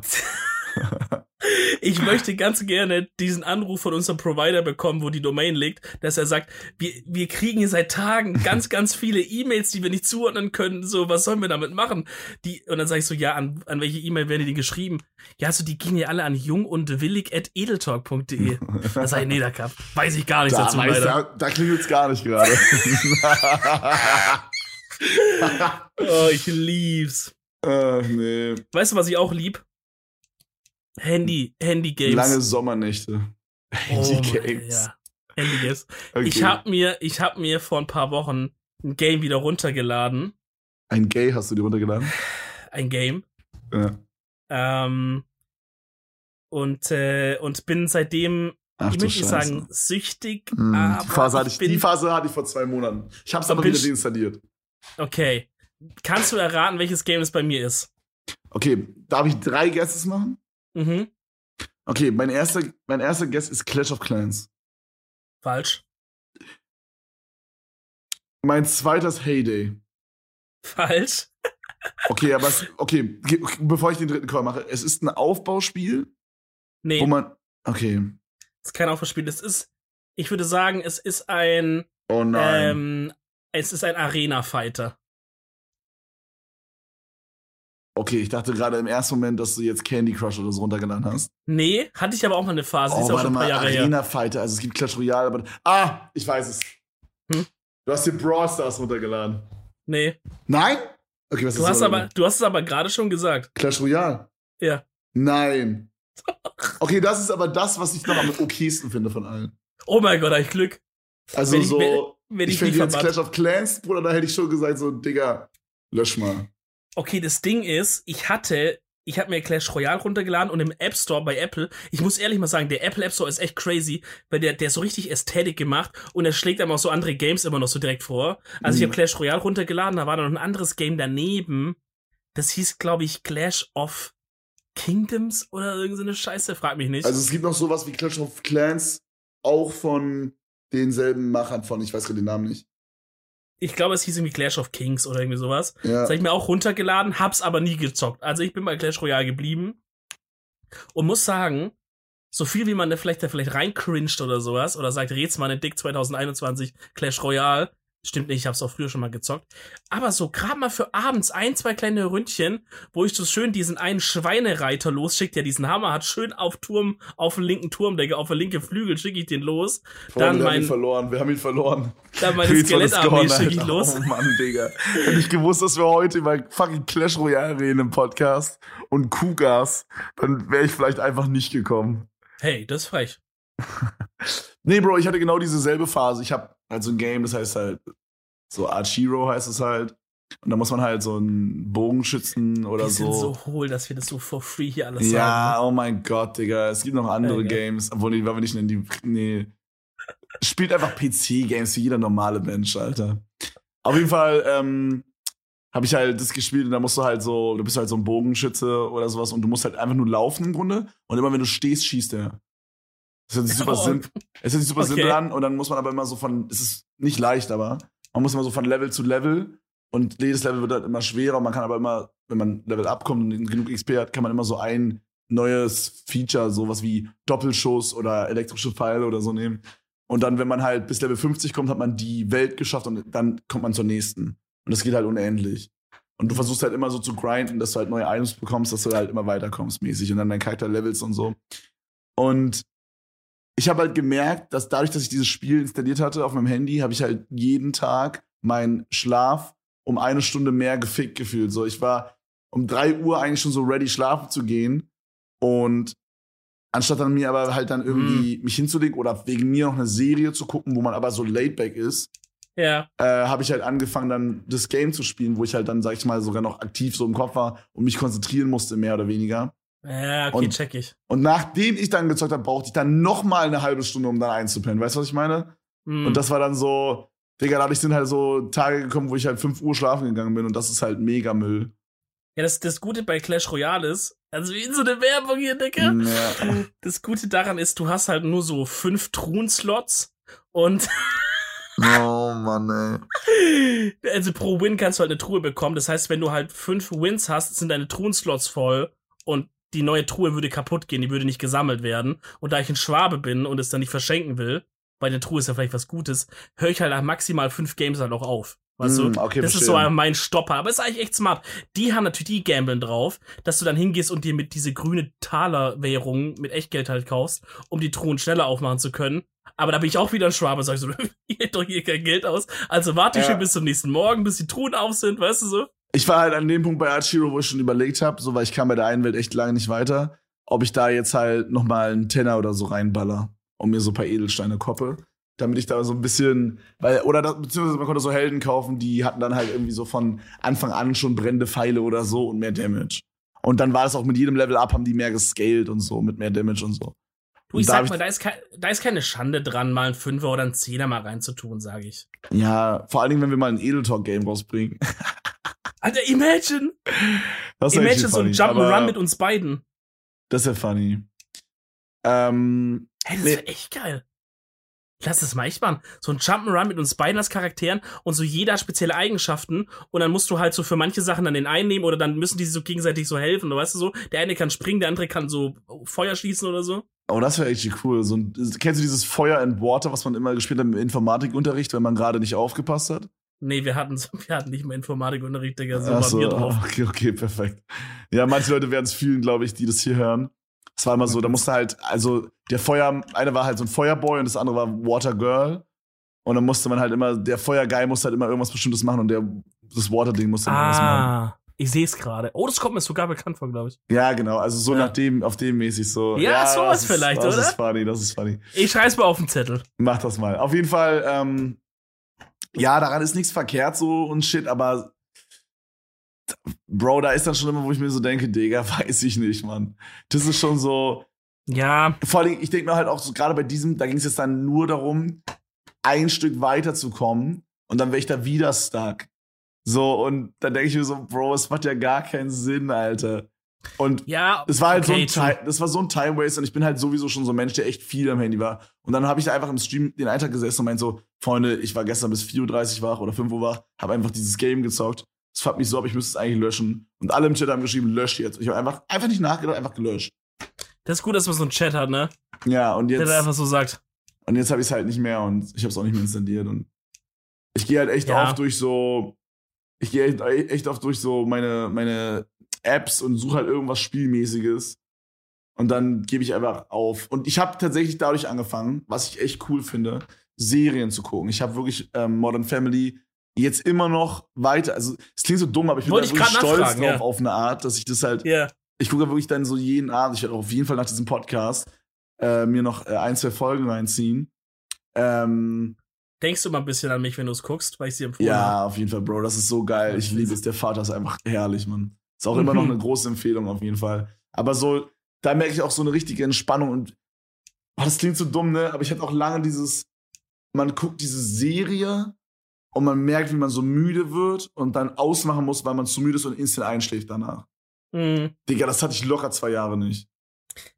Speaker 2: Ich möchte ganz gerne diesen Anruf von unserem Provider bekommen, wo die Domain liegt, dass er sagt, wir, wir kriegen hier seit Tagen ganz, ganz viele E-Mails, die wir nicht zuordnen können. So, was sollen wir damit machen? Die, und dann sage ich so, ja, an, an welche E-Mail werden die geschrieben? Ja, so, die gehen ja alle an jung und willig at edeltalk.de. Da sage ich, nee, da kann, weiß ich gar nichts
Speaker 1: da,
Speaker 2: dazu
Speaker 1: weiß,
Speaker 2: leider.
Speaker 1: da, da klingelt's gar nicht gerade.
Speaker 2: Oh, ich lieb's.
Speaker 1: Ach, nee.
Speaker 2: Weißt du, was ich auch lieb? Handy, Handy-Games.
Speaker 1: Lange Sommernächte. Handy
Speaker 2: Oh,
Speaker 1: Games.
Speaker 2: Ja. Handy-Games.
Speaker 1: Okay.
Speaker 2: Ich hab mir, ich hab mir vor ein paar Wochen ein Game wieder runtergeladen.
Speaker 1: Ein Gay hast du dir runtergeladen?
Speaker 2: Ein Game.
Speaker 1: Ja.
Speaker 2: Ähm, und, äh, und bin seitdem,
Speaker 1: Ach
Speaker 2: ich möchte nicht sagen süchtig, aber
Speaker 1: die, Phase hatte ich,
Speaker 2: bin,
Speaker 1: die Phase hatte ich vor zwei Monaten. Ich hab's aber wieder deinstalliert.
Speaker 2: Okay. Kannst du erraten, welches Game es bei mir ist?
Speaker 1: Okay, darf ich drei Guesses machen?
Speaker 2: Mhm.
Speaker 1: Okay, mein erster, mein erster Guess ist Clash of Clans.
Speaker 2: Falsch.
Speaker 1: Mein zweiter ist Heyday.
Speaker 2: Falsch.
Speaker 1: Okay, aber es, okay, bevor ich den dritten Call mache, es ist ein Aufbauspiel,
Speaker 2: Nee,
Speaker 1: wo man. Okay.
Speaker 2: es ist kein Aufbauspiel. Es ist, ich würde sagen, es ist ein,
Speaker 1: Oh nein.
Speaker 2: ähm, es ist ein Arena-Fighter.
Speaker 1: okay, ich dachte gerade im ersten Moment, dass du jetzt Candy Crush oder so runtergeladen hast.
Speaker 2: Nee, hatte ich aber auch mal eine Phase,
Speaker 1: oh,
Speaker 2: ist
Speaker 1: warte mal,
Speaker 2: Jahre her.
Speaker 1: Arena Fighter. Also es gibt Clash Royale, aber. Ah, ich weiß es.
Speaker 2: Hm?
Speaker 1: Du hast dir Brawl Stars runtergeladen.
Speaker 2: Nee.
Speaker 1: Nein? Okay, was
Speaker 2: Du
Speaker 1: ist
Speaker 2: hast
Speaker 1: das
Speaker 2: aber, du hast es aber gerade schon gesagt.
Speaker 1: Clash Royale.
Speaker 2: Ja.
Speaker 1: Nein. Okay, das ist aber das, was ich noch am okaysten finde von allen.
Speaker 2: Oh mein Gott, hab ich Glück.
Speaker 1: Also
Speaker 2: Wenn
Speaker 1: so,
Speaker 2: wenn-
Speaker 1: ich,
Speaker 2: ich
Speaker 1: finde jetzt. Clash of Clans, Bruder, da hätte ich schon gesagt, so, Digga, lösch mal.
Speaker 2: Okay, das Ding ist, ich hatte, ich habe mir Clash Royale runtergeladen und im App Store bei Apple, ich muss ehrlich mal sagen, der Apple App Store ist echt crazy, weil der, der ist so richtig Ästhetik gemacht und er schlägt einem auch so andere Games immer noch so direkt vor. Also ich
Speaker 1: Mhm.
Speaker 2: habe Clash Royale runtergeladen, da war noch ein anderes Game daneben, das hieß, glaube ich, Clash of Kingdoms oder irgendeine so Scheiße, frag mich nicht.
Speaker 1: Also es gibt noch sowas wie Clash of Clans, auch von denselben Machern von, ich weiß gerade den Namen nicht.
Speaker 2: ich glaube, es hieß irgendwie Clash of Kings oder irgendwie sowas.
Speaker 1: Ja.
Speaker 2: Das habe ich mir auch runtergeladen, hab's aber nie gezockt. Also ich bin bei Clash Royale geblieben und muss sagen, so viel wie man da vielleicht da vielleicht reincringed oder sowas oder sagt, red's mal Dick 2021 Clash Royale, stimmt nicht, ich hab's auch früher schon mal gezockt, aber so gerade mal für abends ein, zwei kleine Ründchen, wo ich so schön diesen einen Schweinereiter losschickt, der diesen Hammer hat, schön auf Turm, auf den linken Turmdecke, auf den linken Flügel schicke ich den los,
Speaker 1: Freunde,
Speaker 2: dann
Speaker 1: wir haben ihn
Speaker 2: mein-
Speaker 1: verloren, wir haben ihn verloren.
Speaker 2: dann meine Skelettarmee schicke ich los.
Speaker 1: Oh Mann, Digga. Hätte ich gewusst, dass wir heute über fucking Clash Royale reden im Podcast und Kugas, dann wäre ich vielleicht einfach nicht gekommen.
Speaker 2: Hey, das ist frech.
Speaker 1: Nee, Bro, ich hatte genau diese selbe Phase. Ich habe halt so ein Game, das heißt halt, so Archero heißt es halt. Und da muss man halt so einen Bogenschützen oder
Speaker 2: Wir sind
Speaker 1: so.
Speaker 2: so hohl, dass wir das so for free hier alles
Speaker 1: Ja,
Speaker 2: sagen.
Speaker 1: oh mein Gott, Digga. Es gibt noch andere
Speaker 2: Ja, ja.
Speaker 1: Games, obwohl die wollen wir nicht nennen. Die, nee. Spielt einfach PC-Games wie jeder normale Mensch, Alter. Auf jeden Fall ähm, habe ich halt das gespielt und da musst du halt so, du bist halt so ein Bogenschütze oder sowas und du musst halt einfach nur laufen im Grunde und immer wenn du stehst, schießt er. Das hört sich super,
Speaker 2: Oh.
Speaker 1: sim es hört sich super
Speaker 2: Okay.
Speaker 1: simpel an und dann muss man aber immer so von, es ist nicht leicht, aber man muss immer so von Level zu Level und jedes Level wird halt immer schwerer. Man kann aber immer, wenn man Level abkommt und genug XP hat, kann man immer so ein neues Feature, sowas wie Doppelschuss oder elektrische Pfeile oder so nehmen. Und dann, wenn man halt bis Level 50 kommt, hat man die Welt geschafft und dann kommt man zur nächsten. Und das geht halt unendlich. Und du versuchst halt immer so zu grinden, dass du halt neue Items bekommst, dass du halt immer weiterkommst mäßig und dann dein Charakter levels und so. Und ich habe halt gemerkt, dass dadurch, dass ich dieses Spiel installiert hatte auf meinem Handy, habe ich halt jeden Tag meinen Schlaf um eine Stunde mehr gefickt gefühlt. So, ich war um drei Uhr eigentlich schon so ready, schlafen zu gehen. Und anstatt dann mir aber halt dann irgendwie mich hinzulegen oder wegen mir noch eine Serie zu gucken, wo man aber so laid back ist,
Speaker 2: Ja.
Speaker 1: äh, habe ich halt angefangen, dann das Game zu spielen, wo ich halt dann, sag ich mal, sogar noch aktiv so im Kopf war und mich konzentrieren musste, mehr oder weniger.
Speaker 2: Ja, okay,
Speaker 1: Und-
Speaker 2: check ich.
Speaker 1: Und nachdem ich dann gezockt habe, brauchte ich dann noch mal eine halbe Stunde, um dann einzupennen. Weißt du, was ich meine?
Speaker 2: Hm.
Speaker 1: Und das war dann so, Digga, dadurch sind halt so Tage gekommen, wo ich halt 5 Uhr schlafen gegangen bin und das ist halt mega Müll.
Speaker 2: ja, das, das Gute bei Clash Royale ist, also wie in so eine Werbung hier, Digga.
Speaker 1: Ja.
Speaker 2: Das Gute daran ist, du hast halt nur so fünf Truhen-Slots und
Speaker 1: Oh Mann, ey.
Speaker 2: also pro Win kannst du halt eine Truhe bekommen. Das heißt, wenn du halt fünf Wins hast, sind deine Truhen-Slots voll und die neue Truhe würde kaputt gehen, die würde nicht gesammelt werden. Und da ich ein Schwabe bin und es dann nicht verschenken will, weil eine Truhe ist ja vielleicht was Gutes, höre ich halt nach maximal fünf Games halt auch auf. Weißt
Speaker 1: Mm,
Speaker 2: du?
Speaker 1: okay,
Speaker 2: das ist
Speaker 1: verstehe.
Speaker 2: so mein Stopper. Aber ist eigentlich echt smart. Die haben natürlich die Gambeln drauf, dass du dann hingehst und dir mit diese grüne Taler-Währung mit Echtgeld halt kaufst, um die Truhen schneller aufmachen zu können. Aber da bin ich auch wieder ein Schwabe, sag ich so, ihr doch hier kein Geld aus. Also warte ich
Speaker 1: Ja.
Speaker 2: schon bis zum nächsten Morgen, bis die Truhen auf sind, weißt du so?
Speaker 1: Ich war halt an dem Punkt bei Archero, wo ich schon überlegt habe, so weil ich kam bei der einen Welt echt lange nicht weiter, ob ich da jetzt halt noch mal einen Tenner oder so reinballer und mir so ein paar Edelsteine koppe, damit ich da so ein bisschen, weil oder das, beziehungsweise man konnte so Helden kaufen, die hatten dann halt irgendwie so von Anfang an schon brennende Pfeile oder so und mehr Damage. Und dann war es auch mit jedem Level up haben die mehr gescaled und so mit mehr Damage und so.
Speaker 2: Du, ich
Speaker 1: da
Speaker 2: sag mal, da ist, da ist keine Schande dran, mal einen Fünfer oder einen Zehner mal reinzutun, sage ich.
Speaker 1: Ja, vor allen Dingen, wenn wir mal ein Edeltalk Game rausbringen.
Speaker 2: Alter, imagine!
Speaker 1: Das
Speaker 2: Imagine so ein Jump'n'Run mit uns beiden.
Speaker 1: Das wäre funny. Ähm,
Speaker 2: Hey, das
Speaker 1: Nee.
Speaker 2: wäre echt geil. Lass das mal echt machen. So ein Jump'n'Run mit uns beiden als Charakteren und so jeder spezielle Eigenschaften und dann musst du halt so für manche Sachen dann den einen nehmen oder dann müssen die sich so gegenseitig so helfen, du weißt du so. Der eine kann springen, der andere kann so Feuer schießen oder so.
Speaker 1: Oh, das wäre echt cool. So ein, kennst du dieses Feuer and Water, was man immer gespielt hat im Informatikunterricht, wenn man gerade nicht aufgepasst hat?
Speaker 2: Nee, wir hatten, wir hatten nicht mal Informatikunterricht, Digga, so
Speaker 1: Ach
Speaker 2: waren
Speaker 1: so,
Speaker 2: wir drauf.
Speaker 1: okay, okay, perfekt. Ja, manche Leute werden es fühlen, glaube ich, die das hier hören. Es war immer so, da musste halt, also der Feuer, eine war halt so ein Feuerboy und das andere war Water Girl. Und dann musste man halt immer, der Feuerguy musste halt immer irgendwas Bestimmtes machen und der, das Water-Ding musste immer was machen.
Speaker 2: Ah, Ich sehe es gerade. Oh, das kommt mir sogar bekannt vor, glaube ich.
Speaker 1: Ja, genau. Also so
Speaker 2: Ja.
Speaker 1: nach dem, auf dem mäßig so.
Speaker 2: Ja, sowas
Speaker 1: das ist-
Speaker 2: vielleicht,
Speaker 1: das
Speaker 2: oder?
Speaker 1: Das ist funny, das ist funny.
Speaker 2: Ich schreibe mal auf den Zettel.
Speaker 1: Mach das mal. Auf jeden Fall, ähm, ja, daran ist nichts verkehrt so und shit, aber Bro, da ist dann schon immer, wo ich mir so denke, Digga, weiß ich nicht, Mann. Das ist schon so.
Speaker 2: Ja,
Speaker 1: Vor allem, ich denke mir halt auch so, gerade bei diesem, da ging es jetzt dann nur darum, ein Stück weiterzukommen und dann wäre ich da wieder stuck. So, und dann denke ich mir so, Bro, es macht ja gar keinen Sinn, Alter. Und
Speaker 2: ja.
Speaker 1: es war halt
Speaker 2: okay,
Speaker 1: so ein das war so ein Time Waste und ich bin halt sowieso schon so ein Mensch, der echt viel am Handy war. Und dann habe ich da einfach im Stream den einen Tag gesessen und meinte so, Freunde, ich war gestern bis 4.30 Uhr wach oder 5 Uhr wach, habe einfach dieses Game gezockt. Es fuckt mich so ab, ich müsste es eigentlich löschen. Und alle im Chat haben geschrieben, löscht jetzt. Ich habe einfach, einfach nicht nachgedacht, einfach gelöscht.
Speaker 2: Das ist gut, dass man so einen Chat hat, ne?
Speaker 1: Ja, und
Speaker 2: Der
Speaker 1: jetzt,
Speaker 2: da einfach so sagt.
Speaker 1: und jetzt habe ich es halt nicht mehr und ich habe es auch nicht mehr installiert. Und ich gehe halt echt
Speaker 2: Ja.
Speaker 1: oft durch so, ich gehe echt, echt oft durch so meine, meine Apps und suche halt irgendwas Spielmäßiges. Und dann gebe ich einfach auf. Und ich habe tatsächlich dadurch angefangen, was ich echt cool finde, Serien zu gucken. Ich habe wirklich ähm, Modern Family jetzt immer noch weiter. Also, es klingt so dumm, aber ich bin
Speaker 2: Wollte
Speaker 1: da
Speaker 2: ich
Speaker 1: wirklich stolz drauf
Speaker 2: ja.
Speaker 1: auf eine Art, dass ich das halt
Speaker 2: Ja.
Speaker 1: ich gucke wirklich dann so jeden Abend, ich werde auch auf jeden Fall nach diesem Podcast äh, mir noch äh, ein, zwei Folgen reinziehen. Ähm,
Speaker 2: Denkst du mal ein bisschen an mich, wenn du es guckst, weil ich sie empfohlen habe?
Speaker 1: ja, auf jeden Fall, Bro, das ist so geil. Ich liebe es. Der Vater ist einfach herrlich, Mann. Ist auch immer
Speaker 2: Mhm.
Speaker 1: noch eine große Empfehlung auf jeden Fall. Aber so, da merke ich auch so eine richtige Entspannung und oh, das klingt so dumm, ne? Aber ich hatte auch lange dieses, man guckt diese Serie und man merkt, wie man so müde wird und dann ausmachen muss, weil man zu müde ist und instant einschläft danach.
Speaker 2: Mhm.
Speaker 1: Digga, das hatte ich locker zwei Jahre nicht.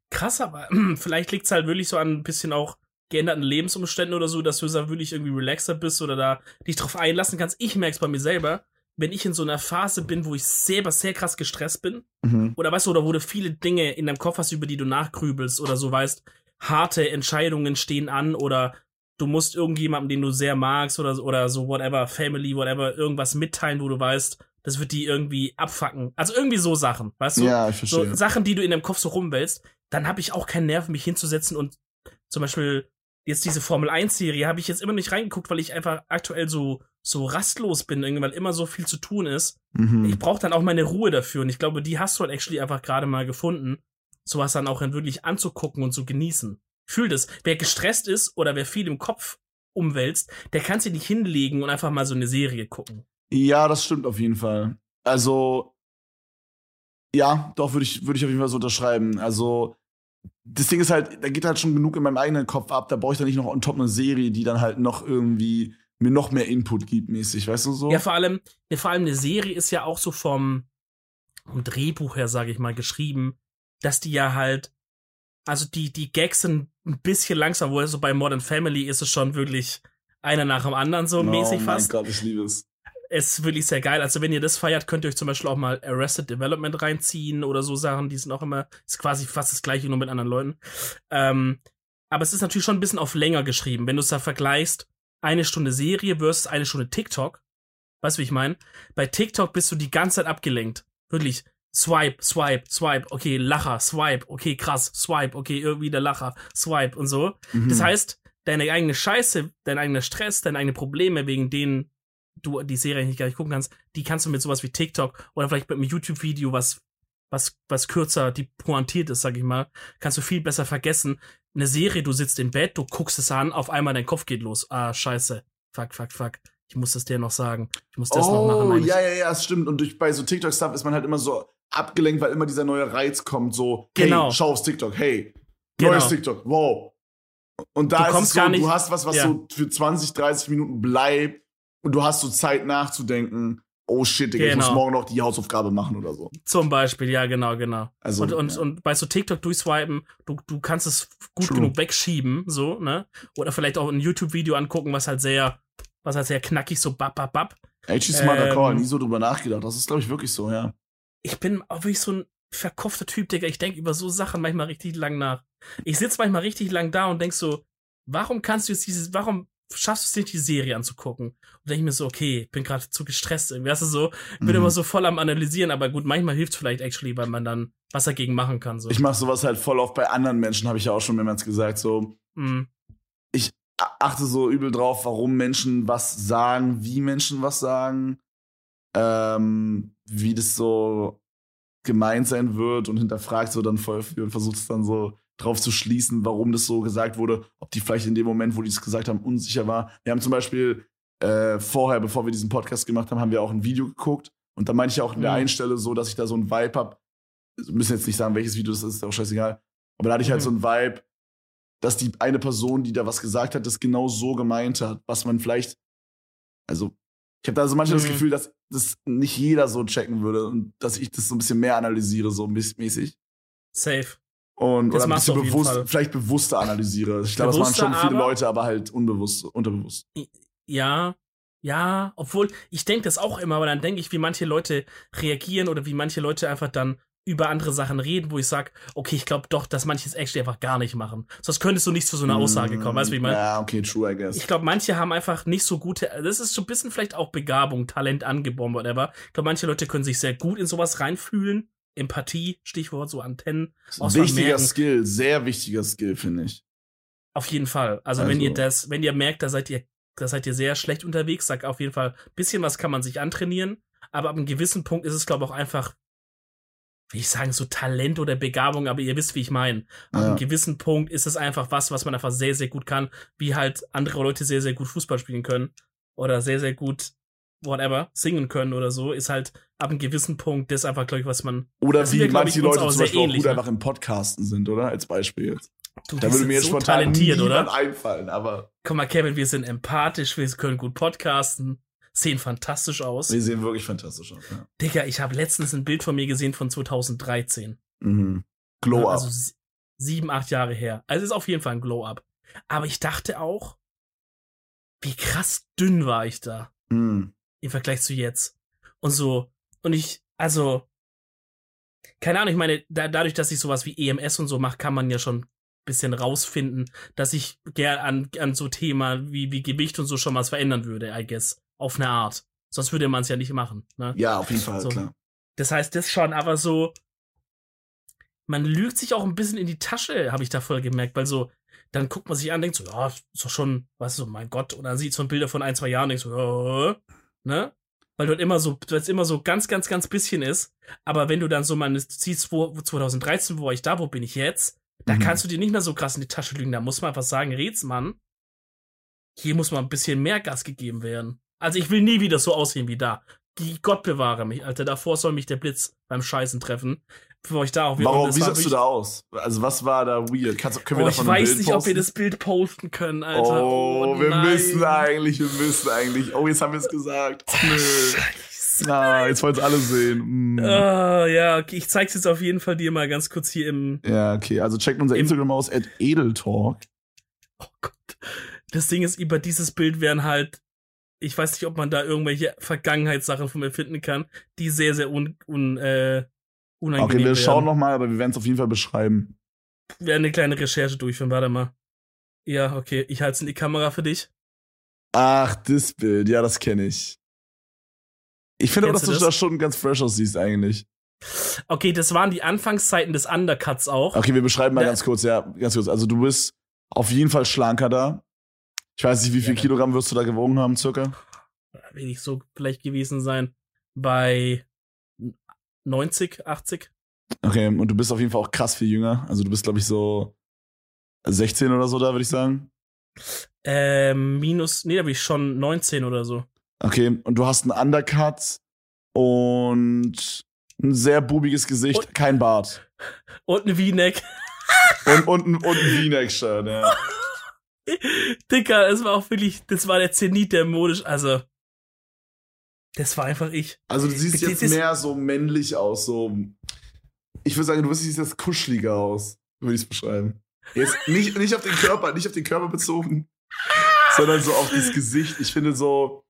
Speaker 2: Krass, aber vielleicht liegt es halt wirklich so an ein bisschen auch geänderten Lebensumständen oder so, dass du da wirklich irgendwie relaxer bist oder da dich drauf einlassen kannst. Ich merke es bei mir selber, wenn ich in so einer Phase bin, wo ich selber sehr krass gestresst bin,
Speaker 1: Mhm.
Speaker 2: oder weißt du, oder wo du viele Dinge in deinem Kopf hast, über die du nachgrübelst oder so weißt, harte Entscheidungen stehen an oder du musst irgendjemandem, den du sehr magst oder, oder so whatever, Family, whatever, irgendwas mitteilen, wo du weißt, das wird die irgendwie abfacken. Also irgendwie so Sachen, weißt du?
Speaker 1: Ja, ich
Speaker 2: so
Speaker 1: verstehe.
Speaker 2: Sachen, die du in deinem Kopf so rumwälzt, dann habe ich auch keinen Nerv, mich hinzusetzen und zum Beispiel jetzt diese Formel 1 Serie habe ich jetzt immer nicht reingeguckt, weil ich einfach aktuell so so rastlos bin, weil immer so viel zu tun ist.
Speaker 1: Mhm.
Speaker 2: Ich brauche dann auch meine Ruhe dafür und ich glaube, die hast du halt actually einfach gerade mal gefunden, sowas dann auch dann wirklich anzugucken und zu genießen. Fühl das. Wer gestresst ist oder wer viel im Kopf umwälzt, der kann sich nicht hinlegen und einfach mal so eine Serie gucken.
Speaker 1: Ja, das stimmt auf jeden Fall. Also, ja, doch, würde ich, würde ich auf jeden Fall so unterschreiben. Also, das Ding ist halt, da geht halt schon genug in meinem eigenen Kopf ab, da brauche ich dann nicht noch on top eine Serie, die dann halt noch irgendwie mir noch mehr Input gibt, mäßig, weißt du so?
Speaker 2: Ja, vor allem, ja, vor allem eine Serie ist ja auch so vom, vom Drehbuch her, sage ich mal, geschrieben, dass die ja halt, also die, die Gags sind ein bisschen langsam, wo so bei Modern Family ist es schon wirklich einer nach dem anderen so
Speaker 1: oh
Speaker 2: mäßig
Speaker 1: mein
Speaker 2: fast.
Speaker 1: Gott, ich liebe es.
Speaker 2: ist wirklich sehr geil. Also wenn ihr das feiert, könnt ihr euch zum Beispiel auch mal Arrested Development reinziehen oder so Sachen. Die sind auch immer, ist quasi fast das gleiche, nur mit anderen Leuten. Ähm, aber es ist natürlich schon ein bisschen auf länger geschrieben. Wenn du es da vergleichst, eine Stunde Serie versus eine Stunde TikTok. Weißt du, wie ich meine? Bei TikTok bist du die ganze Zeit abgelenkt. Wirklich. Swipe, swipe, swipe, okay, Lacher, swipe, okay, krass, swipe, okay, irgendwie der Lacher, swipe und so.
Speaker 1: Mhm.
Speaker 2: Das heißt, deine eigene Scheiße, dein eigener Stress, deine eigenen Probleme, wegen denen du die Serie nicht gar nicht gucken kannst, die kannst du mit sowas wie TikTok oder vielleicht mit einem YouTube-Video, was, was, was kürzer, die pointiert ist, sag ich mal, kannst du viel besser vergessen. Eine Serie, du sitzt im Bett, du guckst es an, auf einmal dein Kopf geht los. Ah, scheiße. Fuck, fuck, fuck. Ich muss das dir noch sagen. Ich muss das noch machen.
Speaker 1: Oh,
Speaker 2: eigentlich.
Speaker 1: ja, ja, ja, das stimmt. Und durch, bei so TikTok-Stuff ist man halt immer so abgelenkt, weil immer dieser neue Reiz kommt, so,
Speaker 2: Genau.
Speaker 1: hey, schau aufs TikTok, hey,
Speaker 2: Genau.
Speaker 1: neues TikTok, wow. Und da
Speaker 2: Du
Speaker 1: ist
Speaker 2: kommst
Speaker 1: es so,
Speaker 2: gar nicht-
Speaker 1: du hast was, was
Speaker 2: Ja.
Speaker 1: so für 20, 30 Minuten bleibt und du hast so Zeit nachzudenken, oh shit, Digga, ich
Speaker 2: Genau.
Speaker 1: muss morgen noch die Hausaufgabe machen oder so.
Speaker 2: Zum Beispiel, ja, genau, genau.
Speaker 1: Also,
Speaker 2: und, und,
Speaker 1: ja.
Speaker 2: und bei so TikTok durchswipen, du, du kannst es gut
Speaker 1: True.
Speaker 2: genug wegschieben, so, ne? Oder vielleicht auch ein YouTube-Video angucken, was halt sehr, was halt sehr knackig so bap, bap, bap.
Speaker 1: Actually smarter
Speaker 2: ähm,
Speaker 1: Call, nie so drüber nachgedacht. Das ist, glaube ich, wirklich so, ja.
Speaker 2: Ich bin auch wirklich so ein verkopfter Typ, Digga. Ich denke über so Sachen manchmal richtig lang nach. Ich sitze manchmal richtig lang da und denk so, warum kannst du jetzt dieses, warum schaffst du es nicht, die Serie anzugucken? Und denke ich mir so, okay, ich bin gerade zu gestresst irgendwie. Weißt du so, ich bin
Speaker 1: Mhm.
Speaker 2: immer so voll am Analysieren, aber gut, manchmal hilft es vielleicht actually, weil man dann was dagegen machen kann. So.
Speaker 1: Ich mache sowas halt voll oft bei anderen Menschen, habe ich ja auch schon mehrmals gesagt, so,
Speaker 2: Mhm.
Speaker 1: a- achte so übel drauf, warum Menschen was sagen, wie Menschen was sagen. Ähm, wie das so gemeint sein wird und hinterfragt so dann voll viel und versucht es dann so drauf zu schließen, warum das so gesagt wurde, ob die vielleicht in dem Moment, wo die es gesagt haben, unsicher war. Wir haben zum Beispiel äh, vorher, bevor wir diesen Podcast gemacht haben, haben wir auch ein Video geguckt und da meinte ich auch in der
Speaker 2: Mhm.
Speaker 1: einen Stelle so, dass ich da so ein Vibe hab. Wir müssen jetzt nicht sagen, welches Video das ist, ist auch scheißegal. Aber da hatte ich halt
Speaker 2: Mhm.
Speaker 1: so ein Vibe, dass die eine Person, die da was gesagt hat, das genau so gemeint hat, was man vielleicht, also ich habe da so manchmal das
Speaker 2: Mhm.
Speaker 1: Gefühl, dass das nicht jeder so checken würde und dass ich das so ein bisschen mehr analysiere, so mäß- mäßig.
Speaker 2: Safe.
Speaker 1: Und
Speaker 2: Das
Speaker 1: oder ein bisschen bewusst, vielleicht bewusster analysiere. Ich glaube, das machen
Speaker 2: Bewusster,
Speaker 1: schon viele
Speaker 2: aber-
Speaker 1: Leute, aber halt unbewusst, unterbewusst.
Speaker 2: Ja, ja, obwohl ich denke das auch immer, aber dann denke ich, wie manche Leute reagieren oder wie manche Leute einfach dann über andere Sachen reden, wo ich sage, okay, ich glaube doch, dass manche es actually einfach gar nicht machen. Sonst könntest du nicht zu so einer Aussage kommen, weißt du, wie ich meine?
Speaker 1: Ja, okay, true, I guess.
Speaker 2: Ich glaube, manche haben einfach nicht so gute, das ist so ein bisschen vielleicht auch Begabung, Talent angeboren, whatever. Ich glaube, manche Leute können sich sehr gut in sowas reinfühlen. Empathie, Stichwort, so Antennen.
Speaker 1: wichtiger. Skill, sehr wichtiger Skill, finde ich.
Speaker 2: Auf jeden Fall. Also, wenn
Speaker 1: Also-
Speaker 2: ihr das, wenn ihr merkt, da seid ihr, da seid ihr sehr schlecht unterwegs, sagt auf jeden Fall, bisschen was kann man sich antrainieren, aber ab einem gewissen Punkt ist es, glaube ich, auch einfach, wie ich sagen, so Talent oder Begabung, aber ihr wisst, wie ich meine. Ab
Speaker 1: Ja.
Speaker 2: einem gewissen Punkt ist es einfach was, was man einfach sehr, sehr gut kann, wie halt andere Leute sehr, sehr gut Fußball spielen können oder sehr, sehr gut whatever, singen können oder so, ist halt ab einem gewissen Punkt das einfach, glaube ich, was man.
Speaker 1: Oder wie
Speaker 2: wir,
Speaker 1: manche
Speaker 2: ich,
Speaker 1: Leute zum Beispiel
Speaker 2: ähnlich,
Speaker 1: auch gut
Speaker 2: ne?
Speaker 1: einfach im Podcasten sind, oder? Als Beispiel jetzt.
Speaker 2: Du,
Speaker 1: Da würde mir jetzt
Speaker 2: so
Speaker 1: spontan
Speaker 2: talentiert, oder?
Speaker 1: einfallen, aber
Speaker 2: Guck mal, Kevin, wir sind empathisch, wir können gut podcasten, sehen fantastisch aus.
Speaker 1: wir sehen wirklich fantastisch aus. Ja.
Speaker 2: Digga, ich habe letztens ein Bild von mir gesehen von 2013.
Speaker 1: Mhm. Glow
Speaker 2: Also sieben, acht Jahre her. Also ist auf jeden Fall ein Glow-Up. Aber ich dachte auch, wie krass dünn war ich da
Speaker 1: Mhm.
Speaker 2: im Vergleich zu jetzt. Und so, und ich, also, keine Ahnung, ich meine, da, dadurch, dass ich sowas wie EMS und so mache, kann man ja schon ein bisschen rausfinden, dass ich gern an, an so Thema wie, wie Gewicht und so schon was verändern würde, I guess. Auf eine Art. Sonst würde man es ja nicht machen. Ne?
Speaker 1: Ja, auf jeden Fall,
Speaker 2: So.
Speaker 1: klar.
Speaker 2: Das heißt, das schon, aber so, man lügt sich auch ein bisschen in die Tasche, habe ich da voll gemerkt, weil so, dann guckt man sich an, denkt so, ja, ist doch schon, weißt du, mein Gott, oder sieht so Bilder von ein, zwei Jahren, denkt so, ja, ne? Weil dort immer so, weil es immer so ganz, ganz, ganz bisschen ist. Aber wenn du dann so mal siehst, wo, wo 2013, wo war ich da, wo bin ich jetzt, da
Speaker 1: Mhm.
Speaker 2: kannst du dir nicht mehr so krass in die Tasche lügen. Da muss man einfach sagen, Rätsmann, hier muss mal ein bisschen mehr Gas gegeben werden. Also ich will nie wieder so aussehen wie da. Gott bewahre mich, Alter. Davor soll mich der Blitz beim Scheißen treffen. Bevor ich da auch wieder.
Speaker 1: Warum, wie sahst du da aus? Also, was war da weird? Kannst, können wir
Speaker 2: Oh,
Speaker 1: davon
Speaker 2: ich weiß nicht, ob
Speaker 1: posten?
Speaker 2: wir das Bild posten können, Alter.
Speaker 1: Oh, wir
Speaker 2: nein.
Speaker 1: müssen eigentlich, wir müssen eigentlich. Oh, jetzt haben wir es gesagt. Nö. Ah, jetzt wollen es alle sehen. Mm.
Speaker 2: Ah, ja, okay, ich zeig's jetzt auf jeden Fall dir mal ganz kurz hier im.
Speaker 1: Ja, okay. Also checkt unser Instagram aus, at edeltalk.
Speaker 2: Oh Gott. Das Ding ist, über dieses Bild werden halt. Ich weiß nicht, ob man da irgendwelche Vergangenheitssachen von mir finden kann, die sehr, sehr un, un, äh, unangenehm
Speaker 1: Okay, wir
Speaker 2: werden.
Speaker 1: schauen nochmal, aber wir werden es auf jeden Fall beschreiben.
Speaker 2: Wir werden eine kleine Recherche durchführen, warte mal. Ja, okay, ich halte es in die Kamera für dich.
Speaker 1: Ach, das Bild. Ja, das kenne ich. Ich finde auch, dass du
Speaker 2: du
Speaker 1: da
Speaker 2: das?
Speaker 1: schon ganz fresh aussiehst eigentlich.
Speaker 2: Okay, das waren die Anfangszeiten des Undercuts auch.
Speaker 1: Okay, wir beschreiben mal
Speaker 2: Ja.
Speaker 1: ganz kurz, ja, ganz kurz. Also du bist auf jeden Fall schlanker da. Ich weiß nicht, wie viel
Speaker 2: Ja.
Speaker 1: Kilogramm wirst du da gewogen haben, circa?
Speaker 2: Ich so vielleicht gewesen sein. Bei 90, 80.
Speaker 1: Okay, und du bist auf jeden Fall auch krass viel jünger. Also du bist, glaube ich, so 16 oder so da, würde ich sagen.
Speaker 2: Ähm, minus, nee, da bin ich schon 19 oder so.
Speaker 1: Okay, und du hast einen Undercut und ein sehr bubiges Gesicht,
Speaker 2: Und-
Speaker 1: kein Bart.
Speaker 2: Und ein V-Neck.
Speaker 1: Und, und, ein- und ein V-Neck-Shirt, ja.
Speaker 2: Dicker, es war auch wirklich, das war der Zenit der modisch, also. Das war einfach ich.
Speaker 1: Also du siehst
Speaker 2: Das
Speaker 1: jetzt mehr so männlich aus, so. Ich würde sagen, du siehst jetzt kuscheliger aus, würde ich es beschreiben. Jetzt nicht, nicht auf den Körper, nicht auf den Körper bezogen, sondern so auf das Gesicht. Ich finde so.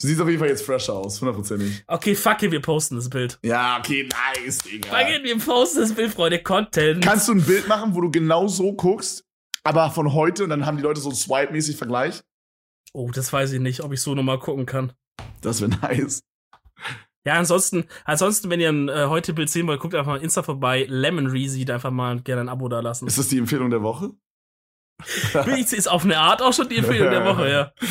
Speaker 1: Du siehst auf jeden Fall jetzt fresher aus, hundertprozentig.
Speaker 2: Okay, fuck it, wir posten das Bild.
Speaker 1: Ja, okay, nice, Digga.
Speaker 2: Fuck it, wir posten das Bild, Freunde. Content.
Speaker 1: Kannst du ein Bild machen, wo du genau so guckst, aber von heute und dann haben die Leute so einen Swipe-mäßig Vergleich?
Speaker 2: oh, das weiß ich nicht, ob ich so nochmal gucken kann.
Speaker 1: Das wäre nice.
Speaker 2: Ja, ansonsten, ansonsten, wenn ihr ein äh, heute Bild sehen wollt, guckt einfach mal Insta vorbei. Lemon Reezy, einfach mal gerne ein Abo da lassen.
Speaker 1: Ist das die Empfehlung der Woche?
Speaker 2: ist auf eine Art auch schon die Empfehlung der Woche, ja.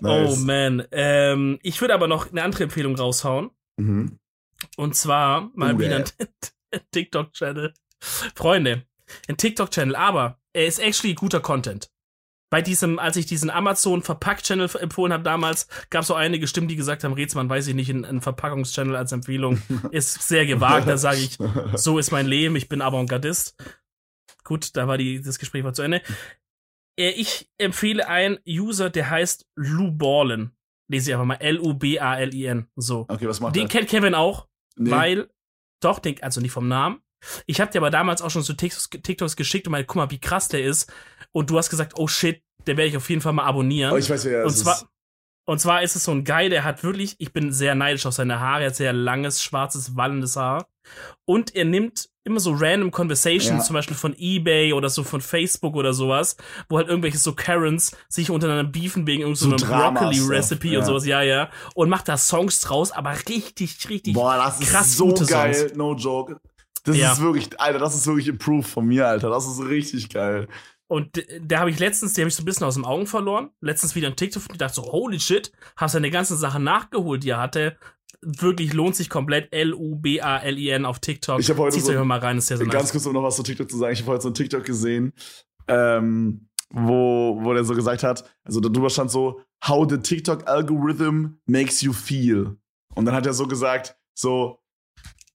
Speaker 2: Oh man. Ähm, ich würde aber noch eine andere Empfehlung raushauen.
Speaker 1: Mhm.
Speaker 2: Und zwar mal
Speaker 1: Oh,
Speaker 2: wieder ein TikTok-Channel. Freunde, ein TikTok-Channel, aber er ist actually guter Content. Bei diesem, als ich diesen Amazon Verpackt-Channel empfohlen habe damals, gab es so einige Stimmen, die gesagt haben, Rätsmann, weiß ich nicht, ein, ein Verpackungs-Channel als Empfehlung ist sehr gewagt. Da sage ich, so ist mein Leben, ich bin Avantgardist. Gut, da war die, das Gespräch war zu Ende. Äh, Ich empfehle einen User, der heißt Lou Ballin. Lese ich einfach mal L-U-B-A-L-I-N. So.
Speaker 1: Okay, was macht
Speaker 2: Den
Speaker 1: der?
Speaker 2: kennt Kevin auch,
Speaker 1: Nee.
Speaker 2: weil, doch, den, also nicht vom Namen. Ich habe dir aber damals auch schon so TikToks, geschickt und mal, guck mal, wie krass der ist. Und du hast gesagt, oh shit, den werde ich auf jeden Fall mal abonnieren.
Speaker 1: Oh, ich weiß, wer
Speaker 2: und zwar,
Speaker 1: ist.
Speaker 2: und zwar ist es so ein Guy, der hat wirklich, ich bin sehr neidisch auf seine Haare, er hat sehr langes, schwarzes, wallendes Haar. Und er nimmt immer so random Conversations,
Speaker 1: Ja.
Speaker 2: zum Beispiel von Ebay oder so von Facebook oder sowas, wo halt irgendwelche so Karens sich untereinander beefen wegen irgendeinem
Speaker 1: So
Speaker 2: so Broccoli-Recipe
Speaker 1: ja.
Speaker 2: und sowas, ja, ja. Und macht da Songs draus, aber richtig, richtig
Speaker 1: Boah, das ist
Speaker 2: krass
Speaker 1: so
Speaker 2: gute
Speaker 1: geil, no joke. Das
Speaker 2: Ja.
Speaker 1: ist wirklich, Alter, das ist wirklich improved von mir, Alter. Das ist richtig geil.
Speaker 2: Und da habe ich letztens, die habe ich so ein bisschen aus den Augen verloren. Letztens wieder ein TikTok und dachte so, holy shit, hast seine ganzen Sachen nachgeholt, die er hatte. Wirklich lohnt sich komplett. L-U-B-A-L-I-N auf TikTok.
Speaker 1: Ich hab heute so-
Speaker 2: euch mal rein, ist sehr, sehr
Speaker 1: Ganz
Speaker 2: nice.
Speaker 1: kurz, um noch was zu TikTok zu sagen. Ich habe heute so ein TikTok gesehen, ähm, wo, wo der so gesagt hat, also darüber stand so, how the TikTok algorithm makes you feel. Und dann hat er so gesagt, so,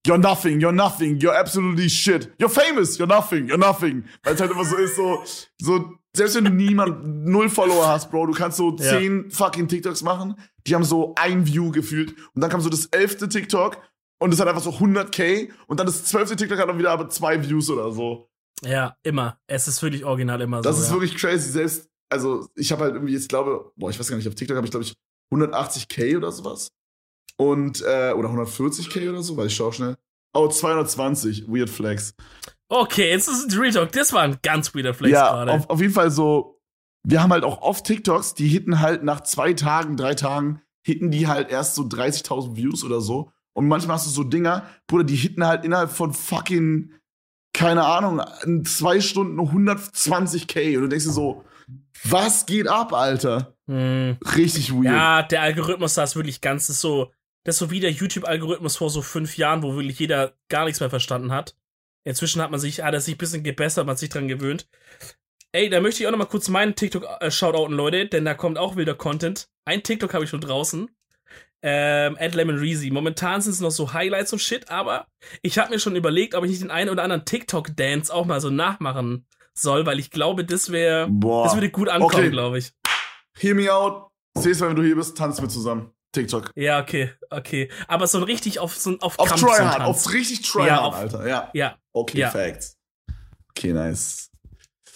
Speaker 1: you're nothing, you're nothing, you're absolutely shit. You're famous, you're nothing, you're nothing. Weil es halt immer so ist, so, so, selbst wenn du niemand, null Follower hast, Bro, du kannst so
Speaker 2: Ja.
Speaker 1: zehn fucking TikToks machen, die haben so ein View gefühlt. Und dann kam so das elfte TikTok und es hat einfach so 100k und dann das zwölfte TikTok hat dann wieder aber zwei Views oder so.
Speaker 2: Ja, immer. Es ist wirklich original immer
Speaker 1: Das
Speaker 2: so.
Speaker 1: ist
Speaker 2: ja.
Speaker 1: wirklich crazy. Selbst, also ich habe halt irgendwie, jetzt glaube, boah, ich weiß gar nicht, auf TikTok habe ich glaube ich 180k oder sowas. Und, äh, oder 140k oder so, weil ich schau schnell. Oh, 220, Weird Flex.
Speaker 2: Okay, jetzt ist es Real Talk. Das war ein ganz weirder Flex
Speaker 1: ja,
Speaker 2: gerade.
Speaker 1: auf, auf jeden Fall so, wir haben halt auch oft TikToks, die hitten halt nach zwei Tagen, drei Tagen, hitten die halt erst so 30.000 Views oder so. Und manchmal hast du so Dinger, Bruder, die hitten halt innerhalb von fucking, keine Ahnung, in zwei Stunden 120k. Und du denkst dir so, was geht ab, Alter?
Speaker 2: Hm.
Speaker 1: Richtig weird.
Speaker 2: Ja, der Algorithmus da ist wirklich ganz, so, das ist so wie der YouTube-Algorithmus vor so fünf Jahren, wo wirklich jeder gar nichts mehr verstanden hat. Inzwischen hat man sich, hat er sich ein bisschen gebessert, man hat sich dran gewöhnt. Ey, da möchte ich auch noch mal kurz meinen TikTok äh, Leute, denn da kommt auch wilder Content. Ein TikTok habe ich schon draußen. Ähm, at Lemon Reezy. Momentan sind es noch so Highlights und Shit, aber ich habe mir schon überlegt, ob ich nicht den einen oder anderen TikTok-Dance auch mal so nachmachen soll, weil ich glaube, das wäre, das würde gut ankommen,
Speaker 1: Okay.
Speaker 2: glaube ich.
Speaker 1: Hear me out. Seh's mal, wenn du hier bist, tanzen wir zusammen. TikTok.
Speaker 2: Ja, okay, okay. Aber so ein richtig auf so ein auf,
Speaker 1: Auf
Speaker 2: Krampf
Speaker 1: Tryhard, auf richtig Tryhard,
Speaker 2: Ja, auf-
Speaker 1: Alter. Ja.
Speaker 2: Ja.
Speaker 1: Okay,
Speaker 2: Ja.
Speaker 1: Facts. Okay, nice.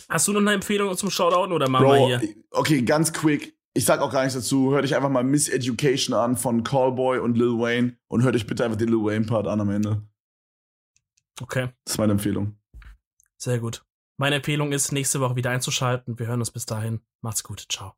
Speaker 2: Hast du noch eine Empfehlung zum Shoutouten oder machen wir
Speaker 1: Bro,
Speaker 2: hier?
Speaker 1: okay, ganz quick. Ich sag auch gar nichts dazu. Hört euch einfach mal Miss Education an von Callboy und Lil Wayne und hört euch bitte einfach den Lil Wayne-Part an am Ende.
Speaker 2: Okay,
Speaker 1: Das ist meine Empfehlung.
Speaker 2: sehr gut. Meine Empfehlung ist, nächste Woche wieder einzuschalten. Wir hören uns bis dahin. Macht's gut. Ciao.